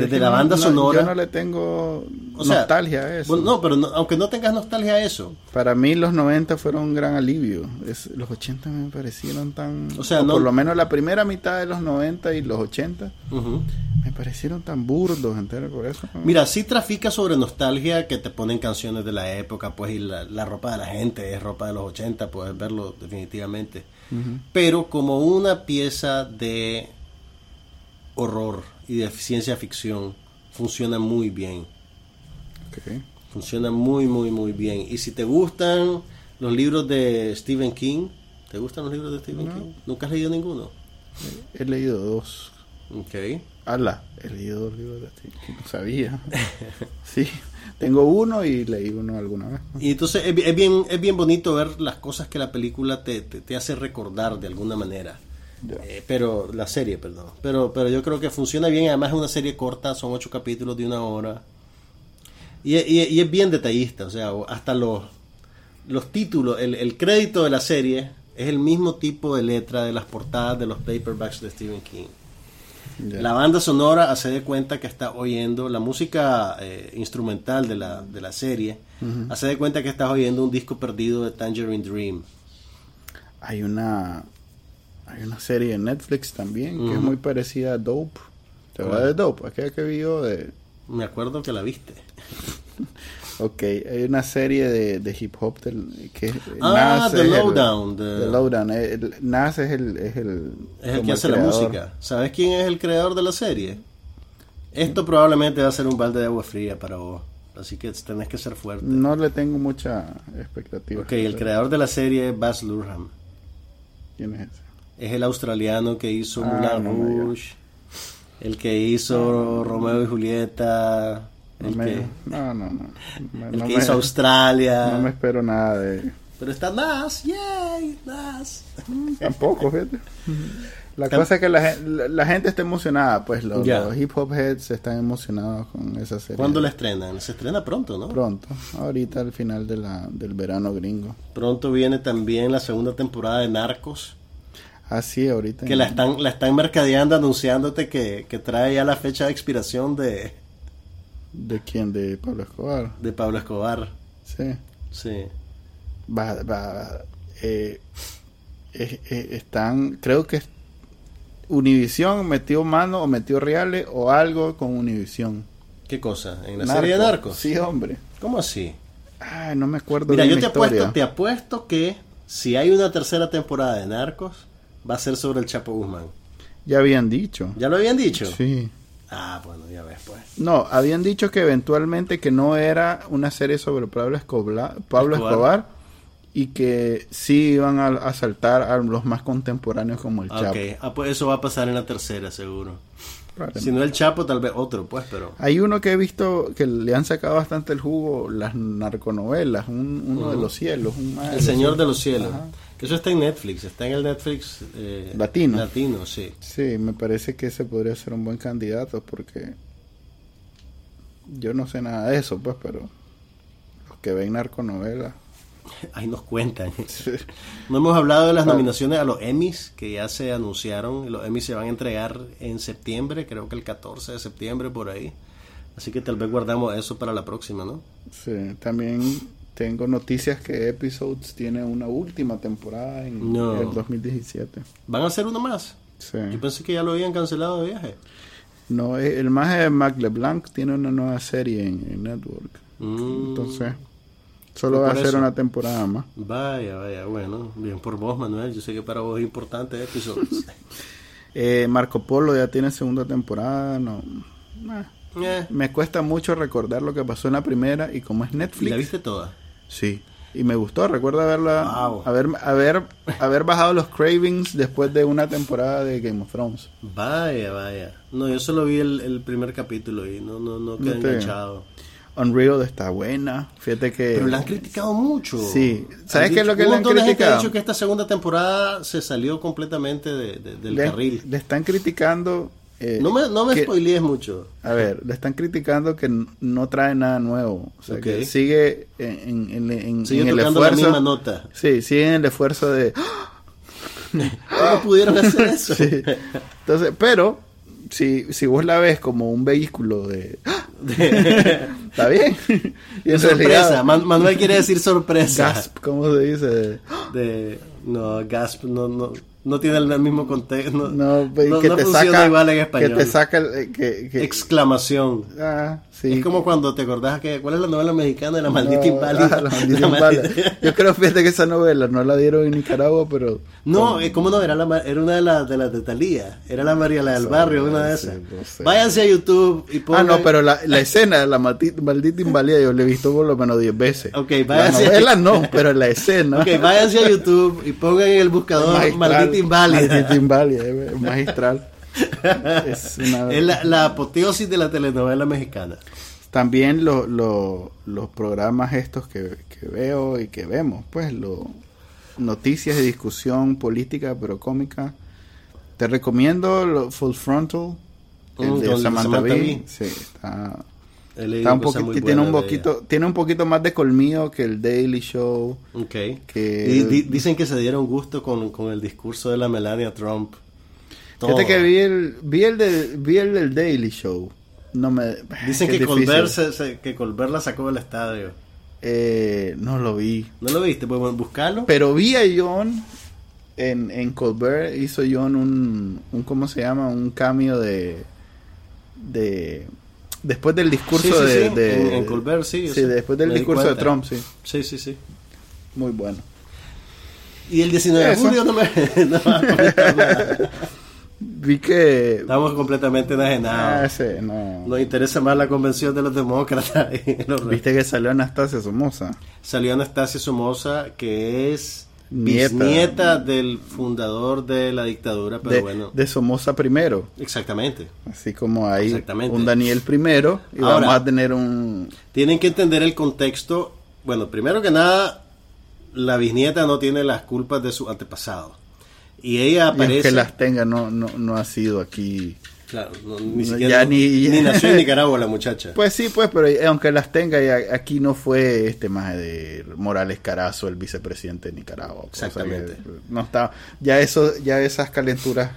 desde la banda sonora. Yo no le tengo nostalgia a eso. no, pero aunque no tengas nostalgia a eso. Para mí los 90 fueron un gran alivio. los 80 me parecieron tan... O sea, por lo menos la primera mitad de los 90 y los 80 me parecieron tan burdos entero por eso. Mira, sí trafica sobre nostalgia que te ponen canciones de la época, pues, y la, ropa de la gente es ropa de los 80, puedes verlo definitivamente. Pero como una pieza de horror y de ciencia ficción funciona muy bien. Funciona muy, muy, muy bien. Y si te gustan los libros de Stephen King, ¿te gustan los libros de Stephen King? ¿Nunca has leído ninguno? He leído dos. Ok. Ala, he leído dos libros de Stephen King, no sabía. sí, tengo uno y leí uno alguna vez. Y entonces es, bien, es bien bonito ver las cosas que la película te, te hace recordar de alguna manera. Eh, pero la serie, perdón. Pero, pero yo creo que funciona bien. Además es una serie corta, son ocho capítulos de una hora. Y, y, es bien detallista, o sea, hasta los, los títulos, el, el, crédito de la serie es el mismo tipo de letra de las portadas de los paperbacks de Stephen King. La banda sonora hace de cuenta que está oyendo la música eh, instrumental de la, de la serie, hace de cuenta que estás oyendo un disco perdido de Tangerine Dream. Hay una hay una serie en Netflix también que es muy parecida a Dope. ¿Te acuerdas de Dope? Aquella que vio de... Me acuerdo que la viste. ok, hay una serie de, de hip hop que ah, The Lowdown. The Lowdown. Nas es el... Es el, es el que hace la música. ¿Sabes quién es el creador de la serie? Esto probablemente va a ser un balde de agua fría para vos. Así que tenés que ser fuerte. No le tengo mucha expectativa. Ok, el creador de la serie es Baz Luhrmann. ¿Quién es ese? Es el australiano que hizo ah, Moulin el que hizo Romeo y Julieta, el que, no, no, no, el que hizo Australia. No me espero nada de. Pero está Nas, yay, Nas. Tampoco, fíjate. La cosa es que la, gente está emocionada, pues los, hip hop heads están emocionados con esa serie. ¿Cuándo la estrenan? Se estrena pronto, ¿no? Pronto, ahorita al final de la, del verano gringo. Pronto viene también la segunda temporada de Narcos. Ah, sí, ahorita. Que la están, la están mercadeando, anunciándote que, trae ya la fecha de expiración de... ¿De quién? ¿De Pablo Escobar? De Pablo Escobar. Sí. Sí. va, va, eh, eh, eh, están, creo que Univision metió mano o metió reales o algo con Univision. ¿Qué cosa? ¿En la serie de Narcos? Sí, hombre. ¿Cómo así? Ay, no me acuerdo Mira, yo te historia. apuesto, te apuesto que si hay una tercera temporada de Narcos, va a ser sobre el Chapo Guzmán. Ya habían dicho. ¿Ya lo habían dicho? Sí. Ah, bueno, ya ves, pues. No, habían dicho que eventualmente que no era una serie sobre Pablo Escobar, Pablo Escobar. Escobar, y que sí iban a asaltar a los más contemporáneos como el Chapo. Ok, ah, pues eso va a pasar en la tercera, seguro. Si no el Chapo, tal vez otro, pues, pero... Hay uno que he visto que le han sacado bastante el jugo, las narconovelas, un- uno de los cielos, un El Señor de los Cielos. Ajá. Eso está en Netflix, está en el Netflix... eh, Latino. Latino, sí. Sí, me parece que ese podría ser un buen candidato porque yo no sé nada de eso, pues, pero los que ven narconovelas. Ahí nos cuentan. sí. No hemos hablado de las nominaciones a los Emmys que ya se anunciaron. Los Emmys se van a entregar en septiembre, creo que el 14 de septiembre por ahí. Así que tal vez guardamos eso para la próxima, ¿no? Sí, también tengo noticias que Episodes tiene una última temporada en No. el 2017. ¿Van a hacer uno más? Sí. Yo pensé que ya lo habían cancelado de viaje. No, eh, el más de Mac LeBlanc tiene una nueva serie en, en Network. Mm, Entonces, solo va a ser una temporada más. Vaya, vaya, bueno. Bien por vos, Manuel. Yo sé que para vos es importante episodios. Eh, Marco Polo ya tiene segunda temporada. No, nah. Eh, me cuesta mucho recordar lo que pasó en la primera y como es ¿Y Netflix. la viste toda? Sí. Y me gustó, recuerdo haberla, Wow. haber, haber, haber bajado los cravings después de una temporada de Game of Thrones. Vaya, vaya. No, yo solo vi el, el primer capítulo y no, no, no quedé No te- enganchado. Unreal está buena. Fíjate que. Pero la han criticado mucho. Sí. ¿Sabes qué es lo que le han de gente ha criticado? dicho que esta segunda temporada se salió completamente de- de- del le, carril. le están criticando. Eh, No me, no me que- spoilees mucho. A ver, le están criticando que no trae nada nuevo. O sea, que sigue en, en- en- en- Sigue en el tocando la esfuerzo. misma nota. Sí, sigue en el esfuerzo de. ¿Cómo pudieron hacer eso? Sí. Entonces, pero si, si vos la ves como un vehículo de. Está bien. Y sorpresa. Man- Manuel quiere decir sorpresa. gasp, ¿cómo se dice? De, no, gasp no, no, no tiene el mismo contexto. No, No, no- que no te funciona saca. igual en que español. te saca. el- eh, que, que- Exclamación. ah, sí. es como cuando te acordás que cuál es la novela mexicana de la maldita No, inválida. ah, la maldita La inválida. maldita- Yo creo, fíjate que esa novela no la dieron en Nicaragua, pero. No, eh, ¿cómo no? Era, la, era una de las de las de Talía. Era la María la del Barrio, una de esas. sé. Váyanse a YouTube y Ah, pongan... no, pero la, la escena de la maldita, maldita inválida yo la he visto por lo menos 10 veces. Ok, La váyase. novela no, pero la escena. Ok, váyanse a YouTube y pongan en el buscador magistral, Maldita inválida, eh, magistral. Es una- Es la, la apoteosis de la telenovela mexicana. También lo- lo- los programas estos que, que veo y que vemos, pues, lo, noticias de discusión política, pero cómica. Te recomiendo lo, Full Frontal, el Mm, de Samantha, Samantha. Bee. Sí, está, está un cosas poquito, muy tiene un poquito, tiene un poquito más de colmillo que el Daily Show. ella. Ok. que- di- dicen que se dieron gusto con, con el discurso de la Melania Trump. Fíjate que vi el, vi el, de- vi el del Daily Show. No me, Dicen que. Colbert, se- se- que Colbert la sacó del estadio. Eh, no lo vi. ¿No lo viste? Pues bueno, buscarlo. Pero vi a John en, en Colbert, hizo John un, un, ¿cómo se llama? Un cambio de, de, después del discurso Sí, sí, de, sí, de- en- en Colbert, sí, sí, después del discurso de. Trump, sí, Sí, sí, sí. muy bueno. Y el 19 de julio no me, no. Vi que, Estamos completamente enajenados. ah, ese, no. Nos interesa más la convención de los demócratas. y los- Viste que salió Anastasia Somoza. Salió Anastasia Somoza, que es. Bisnieta del fundador de la dictadura, pero de, bueno, de Somoza primero. exactamente. Así como hay un Daniel primero y Ahora- vamos a tener un... Tienen que entender el contexto. Bueno, primero que nada, la bisnieta no tiene las culpas de su antepasado. Y ella Y aparece... aunque las tenga, no, no, no ha sido aquí... Claro, no, ni No, siquiera... ya ni- ni nació en Nicaragua la muchacha. Pues sí, pues, pero aunque las tenga, aquí no fue este más de Morales Carazo, el vicepresidente de Nicaragua. Exactamente. No está, ya eso, ya esas calenturas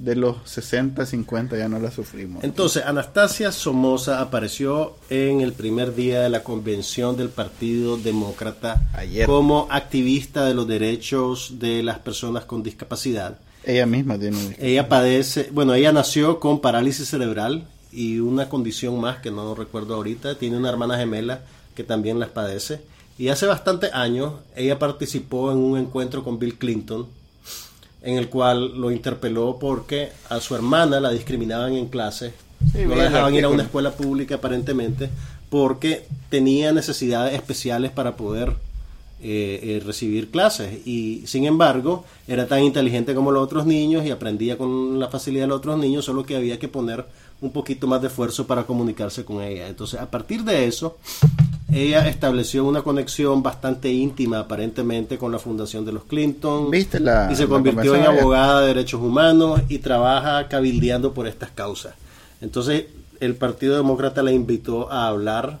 de los 60, 50 ya no la sufrimos. Entonces, Anastasia Somoza apareció en el primer día de la convención del Partido Demócrata Ayer. como activista de los derechos de las personas con discapacidad. Ella misma tiene un Ella padece, bueno, ella nació con parálisis cerebral y una condición más que no recuerdo ahorita. Tiene una hermana gemela que también las padece. Y hace bastantes años ella participó en un encuentro con Bill Clinton, en el cual lo interpeló porque a su hermana la discriminaban en clase. Sí, no la dejaban ir a una escuela pública aparentemente porque tenía necesidades especiales para poder eh, eh, recibir clases y sin embargo era tan inteligente como los otros niños y aprendía con la facilidad de los otros niños, solo que había que poner un poquito más de esfuerzo para comunicarse con ella. Entonces, a partir de eso, ella estableció una conexión bastante íntima aparentemente con la fundación de los Clinton ¿Viste la- y se convirtió en abogada de derechos humanos y trabaja cabildeando por estas causas. Entonces, el Partido Demócrata la invitó a hablar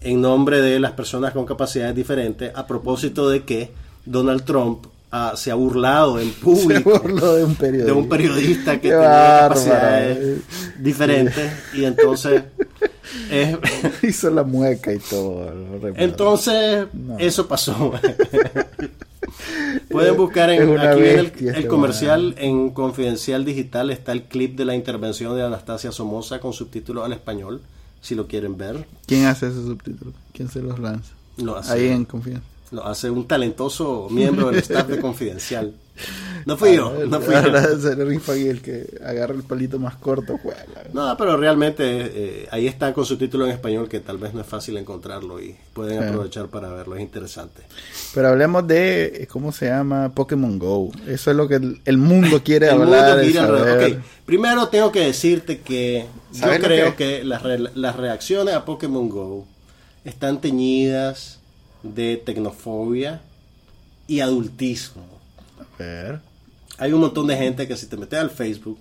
en nombre de las personas con capacidades diferentes a propósito de que Donald Trump ah, se ha burlado en Se público burló de un periodista. de un periodista que Qué tenía bárbaro. capacidades diferentes y entonces es- Hizo la mueca y todo. entonces No. eso pasó pueden buscar en aquí en el este comercial en Confidencial Digital está el clip de la intervención de Anastasia Somoza con subtítulos al español si lo quieren ver ¿Quién hace esos subtítulos? ¿Quién se los lanza? lo hace, Ahí en confianza. lo hace un talentoso miembro del staff de Confidencial no fui yo no fui yo se le el que agarra el palito más corto. juega. No, pero realmente eh, ahí está con su título en español que tal vez no es fácil encontrarlo y pueden Claro. aprovechar para verlo, es interesante. Pero hablemos de, eh, ¿cómo se llama? Pokémon Go. Eso es lo que el, el mundo quiere El hablar. mundo y gira alrededor. saber. Ok, primero tengo que decirte que yo ¿Sabes lo creo que? que, las, re- las reacciones a Pokémon Go están teñidas de tecnofobia y adultismo. A ver. Hay un montón de gente que si te metes al Facebook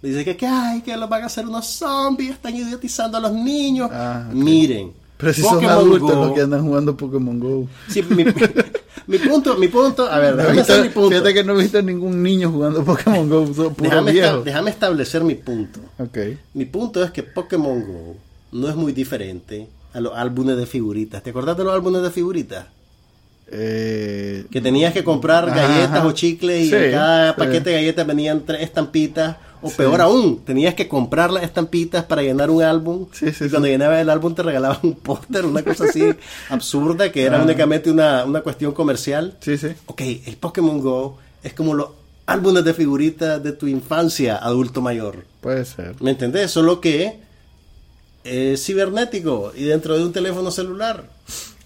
dice que, que ay, que los van a hacer unos zombies, están idiotizando a los niños. Ah. Miren, Pero si son adultos Go- los que andan jugando Pokémon Go. Sí, mi, mi punto, mi punto, a ver, déjame hacer mi punto. Fíjate que no he visto ningún niño jugando Pokémon Go. Déjame, esta- viejos. déjame establecer mi punto. Mi punto es que Pokémon Go no es muy diferente a los álbumes de figuritas. ¿Te acordás de los álbumes de figuritas? Eh, Que tenías que comprar galletas ajá. o chicles y Sí, en cada sí. paquete de galletas venían tres estampitas. O Sí. peor aún, tenías que comprar las estampitas para llenar un álbum. Y cuando llenabas el álbum te regalaban un póster, una cosa así absurda que era Ah. únicamente una, una cuestión comercial. sí, sí. Ok, el Pokémon Go es como los álbumes de figuritas de tu infancia, adulto mayor. Puede ser. ¿Me entendés? Solo que es cibernético y dentro de un teléfono celular.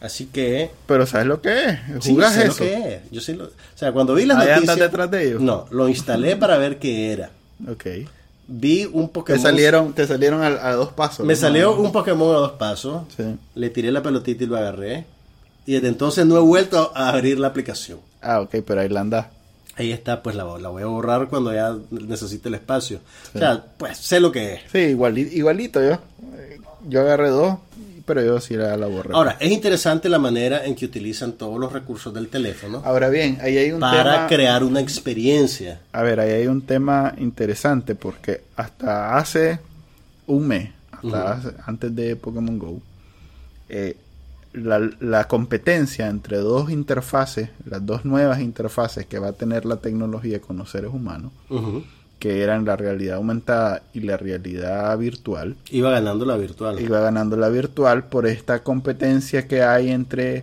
Así que... Pero ¿sabes lo que es? sí, ¿Jugás sé lo eso? que es. Yo sí lo- o sea, cuando vi las Ahí noticias... detrás de ellos. No, lo instalé para ver qué era. Ok. Vi un Te Pokémon... salieron, te salieron a, a dos pasos. Me ¿no? salió un Pokémon a dos pasos. Sí. Le tiré la pelotita y lo agarré. Y desde entonces no he vuelto a abrir la aplicación. Ah, ok, pero ahí la andás. Ahí está, pues la, la voy a borrar cuando ya necesite el espacio. O sea, pues sé lo que es. Sí, igualito, igualito yo. Yo agarré dos, pero yo sí la, la borré. Ahora, es interesante la manera en que utilizan todos los recursos del teléfono Ahora bien, ahí hay un para tema... crear una experiencia. A ver, ahí hay un tema interesante porque hasta hace un mes, hasta hace- antes de Pokémon Go, eh, la, la competencia entre dos interfaces, las dos nuevas interfaces que va a tener la tecnología con los seres humanos, Ujú. Que eran la realidad aumentada y la realidad virtual, Iba ganando la virtual. iba ganando la virtual por esta competencia que hay entre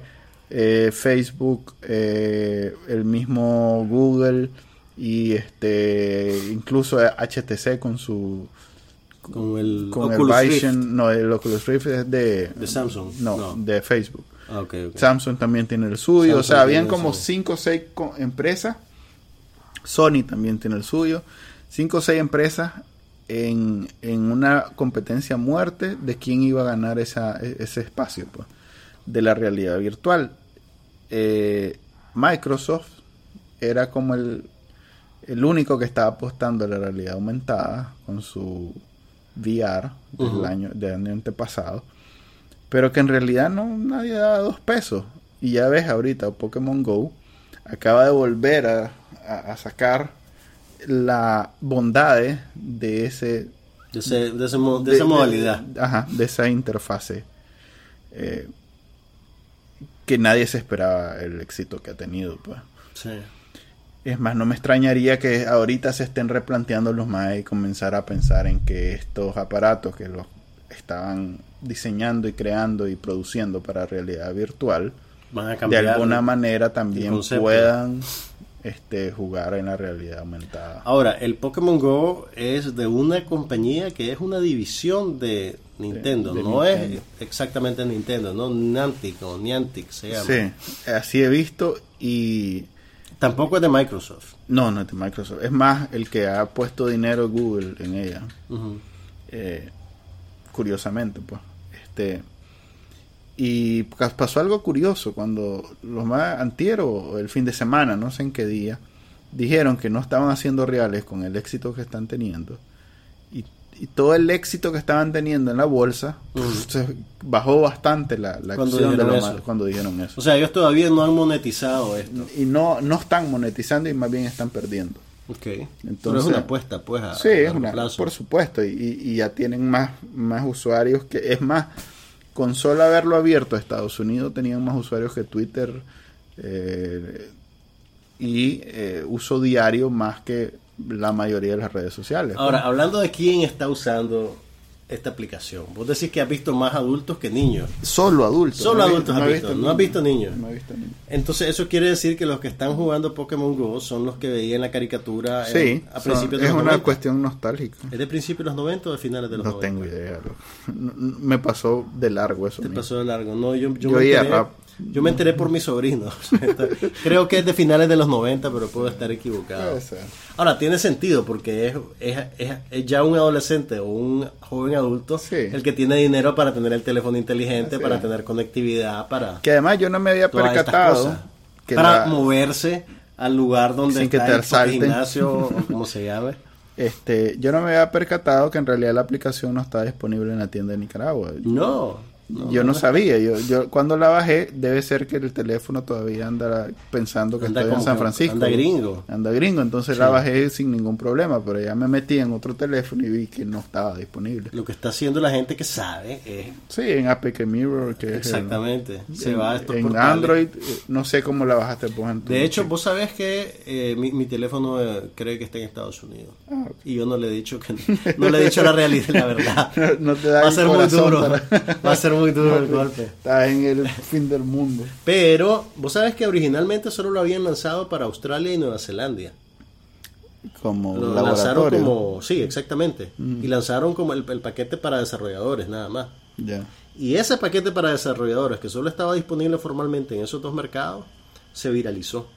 eh, Facebook, eh, el mismo Google y este incluso HTC con su con el con Oculus el Rift Vision, no, el Oculus Rift es de de Samsung. no, de Facebook. Ah. Samsung también tiene el suyo, o sea, habían como el suyo. 5 o 6 empresas. Sony también tiene el suyo. 5 o 6 empresas en, en una competencia muerte de quién iba a ganar esa, e- ese espacio pues, de la realidad virtual. Eh, Microsoft era como el, el único que estaba apostando a la realidad aumentada con su VR del, año, del año antepasado pero que en realidad no nadie daba dos pesos. Y ya ves ahorita Pokémon Go acaba de volver a, a- a sacar la bondades de ese de, ese, de, ese, de, esa modalidad. De, ajá, de esa interfase. Eh, que nadie se esperaba el éxito que ha tenido. Pues. Sí. Es más, no me extrañaría que ahorita se estén replanteando los más y comenzar a pensar en que estos aparatos que los estaban diseñando y creando y produciendo para realidad virtual, Van a de alguna manera también puedan este, jugar en la realidad aumentada. Ahora, el Pokémon Go es de una compañía que es una división de Nintendo, De- de no Nintendo. es exactamente Nintendo, no Niantic o Niantic se llama. Sí, así he visto y Tampoco es de Microsoft. no, no es de Microsoft. Es más, el que ha puesto dinero Google en ella. Eh, curiosamente, pues. Este, y pa- pasó algo curioso cuando los más antiero o el fin de semana, no sé en qué día, dijeron que no estaban haciendo reales con el éxito que están teniendo. Y, y todo el éxito que estaban teniendo en la bolsa, se bajó bastante la, la acción de los cuando dijeron eso. O sea, ellos todavía no han monetizado esto. y no, no están monetizando y más bien están perdiendo. Ok. Pero es Entonces- una apuesta, pues, a, Sí, a es una, plazo. por supuesto, y, y ya tienen más, más usuarios que, es más, con solo haberlo abierto a Estados Unidos tenían más usuarios que Twitter eh, y eh, uso diario más que la mayoría de las redes sociales. Ahora, hablando de quién está usando esta aplicación, vos decís que has visto más adultos que niños. solo adultos. Solo adultos has visto, no has visto niños. No he visto niños. Entonces, eso quiere decir que los que están jugando Pokémon Go son los que veían la caricatura en- Sí, a son- principios de es los una 90. cuestión nostálgica. ¿Es de principios de los 90 o de finales de los No 90? tengo idea. No- no- Me pasó de largo eso. Te mismo. pasó de largo. No, yo, yo, Yo me oía enteré, rap. Yo me enteré por mis sobrinos. Creo que es de finales de los 90, pero puedo estar equivocado. Ahora, tiene sentido porque es, es, es- es ya un adolescente o un joven adulto Sí. el que tiene dinero para tener el teléfono inteligente, para tener conectividad, para Que además yo no me había percatado que para la- moverse al lugar donde Sin que está te el gimnasio o como se llame. Este, yo no me había percatado que en realidad la aplicación no está disponible en la tienda de Nicaragua. No. Yo no sabía, yo, yo cuando la bajé debe ser que el teléfono todavía anda pensando que Anda estoy en San Francisco. anda gringo. Anda gringo, entonces la bajé sin ningún problema, pero ya me metí en otro teléfono y vi que no estaba disponible. Lo que está haciendo la gente que sabe es Sí, en APK Mirror, que es el- exactamente. Se en, va a estos en portales. Android, eh, no sé cómo la bajaste vos De hecho, vos sabés que eh, mi, mi teléfono eh, cree que está en Estados Unidos. Ah. Y yo no le he dicho que no le he dicho la realidad, la verdad. No te da Va a ser muy duro. para- Va a ser muy duro el golpe. Estás en el fin del mundo. Pero vos sabés que originalmente solo lo habían lanzado para Australia y Nueva Zelanda. Como Lo lanzaron como, sí, exactamente. Y lanzaron como el, el paquete para desarrolladores, nada más. Y ese paquete para desarrolladores, que solo estaba disponible formalmente en esos dos mercados, se viralizó.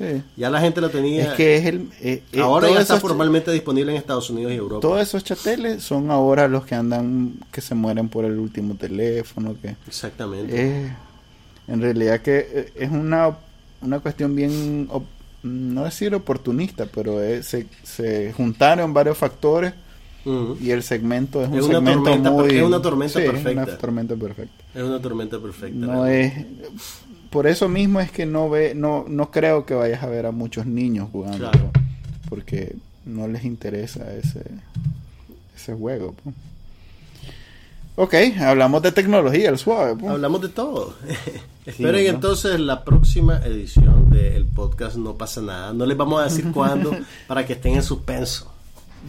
Sí. Ya la gente lo tenía. Es que es el. eh, eh, ahora ya está formalmente disponible en Estados Unidos y Europa. Todos esos chateles son ahora los que andan, que se mueren por el último teléfono, que Exactamente. es, en realidad que eh, es una, una cuestión bien, op- no decir oportunista, pero es- se, se juntaron varios factores y el segmento es un una segmento tormenta muy... es una tormenta sí, es perfecta. una tormenta perfecta. Es una tormenta perfecta. No realmente. es... Por eso mismo es que no ve, no, no creo que vayas a ver a muchos niños jugando, Claro. porque no les interesa ese, ese juego. po. Ok, hablamos de tecnología, el suave. po. Hablamos de todo. Esperen ¿no? entonces la próxima edición del podcast No pasa nada. No les vamos a decir cuándo para que estén en suspenso.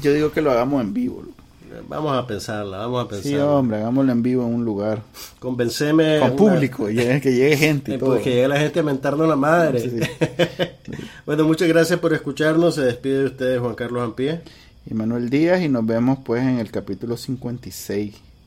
Yo digo que lo hagamos en vivo. loco. Vamos a pensarla, vamos a Sí, pensarla. hombre, hagámoslo en vivo en un lugar. Convenceme. Con una- público, que llegue gente y Eh, todo. pues que llegue la gente a mentarnos la madre. Sí. bueno, muchas gracias por escucharnos. Se despide de ustedes Juan Carlos Ampie. Y Manuel Díaz y nos vemos pues en el capítulo 56.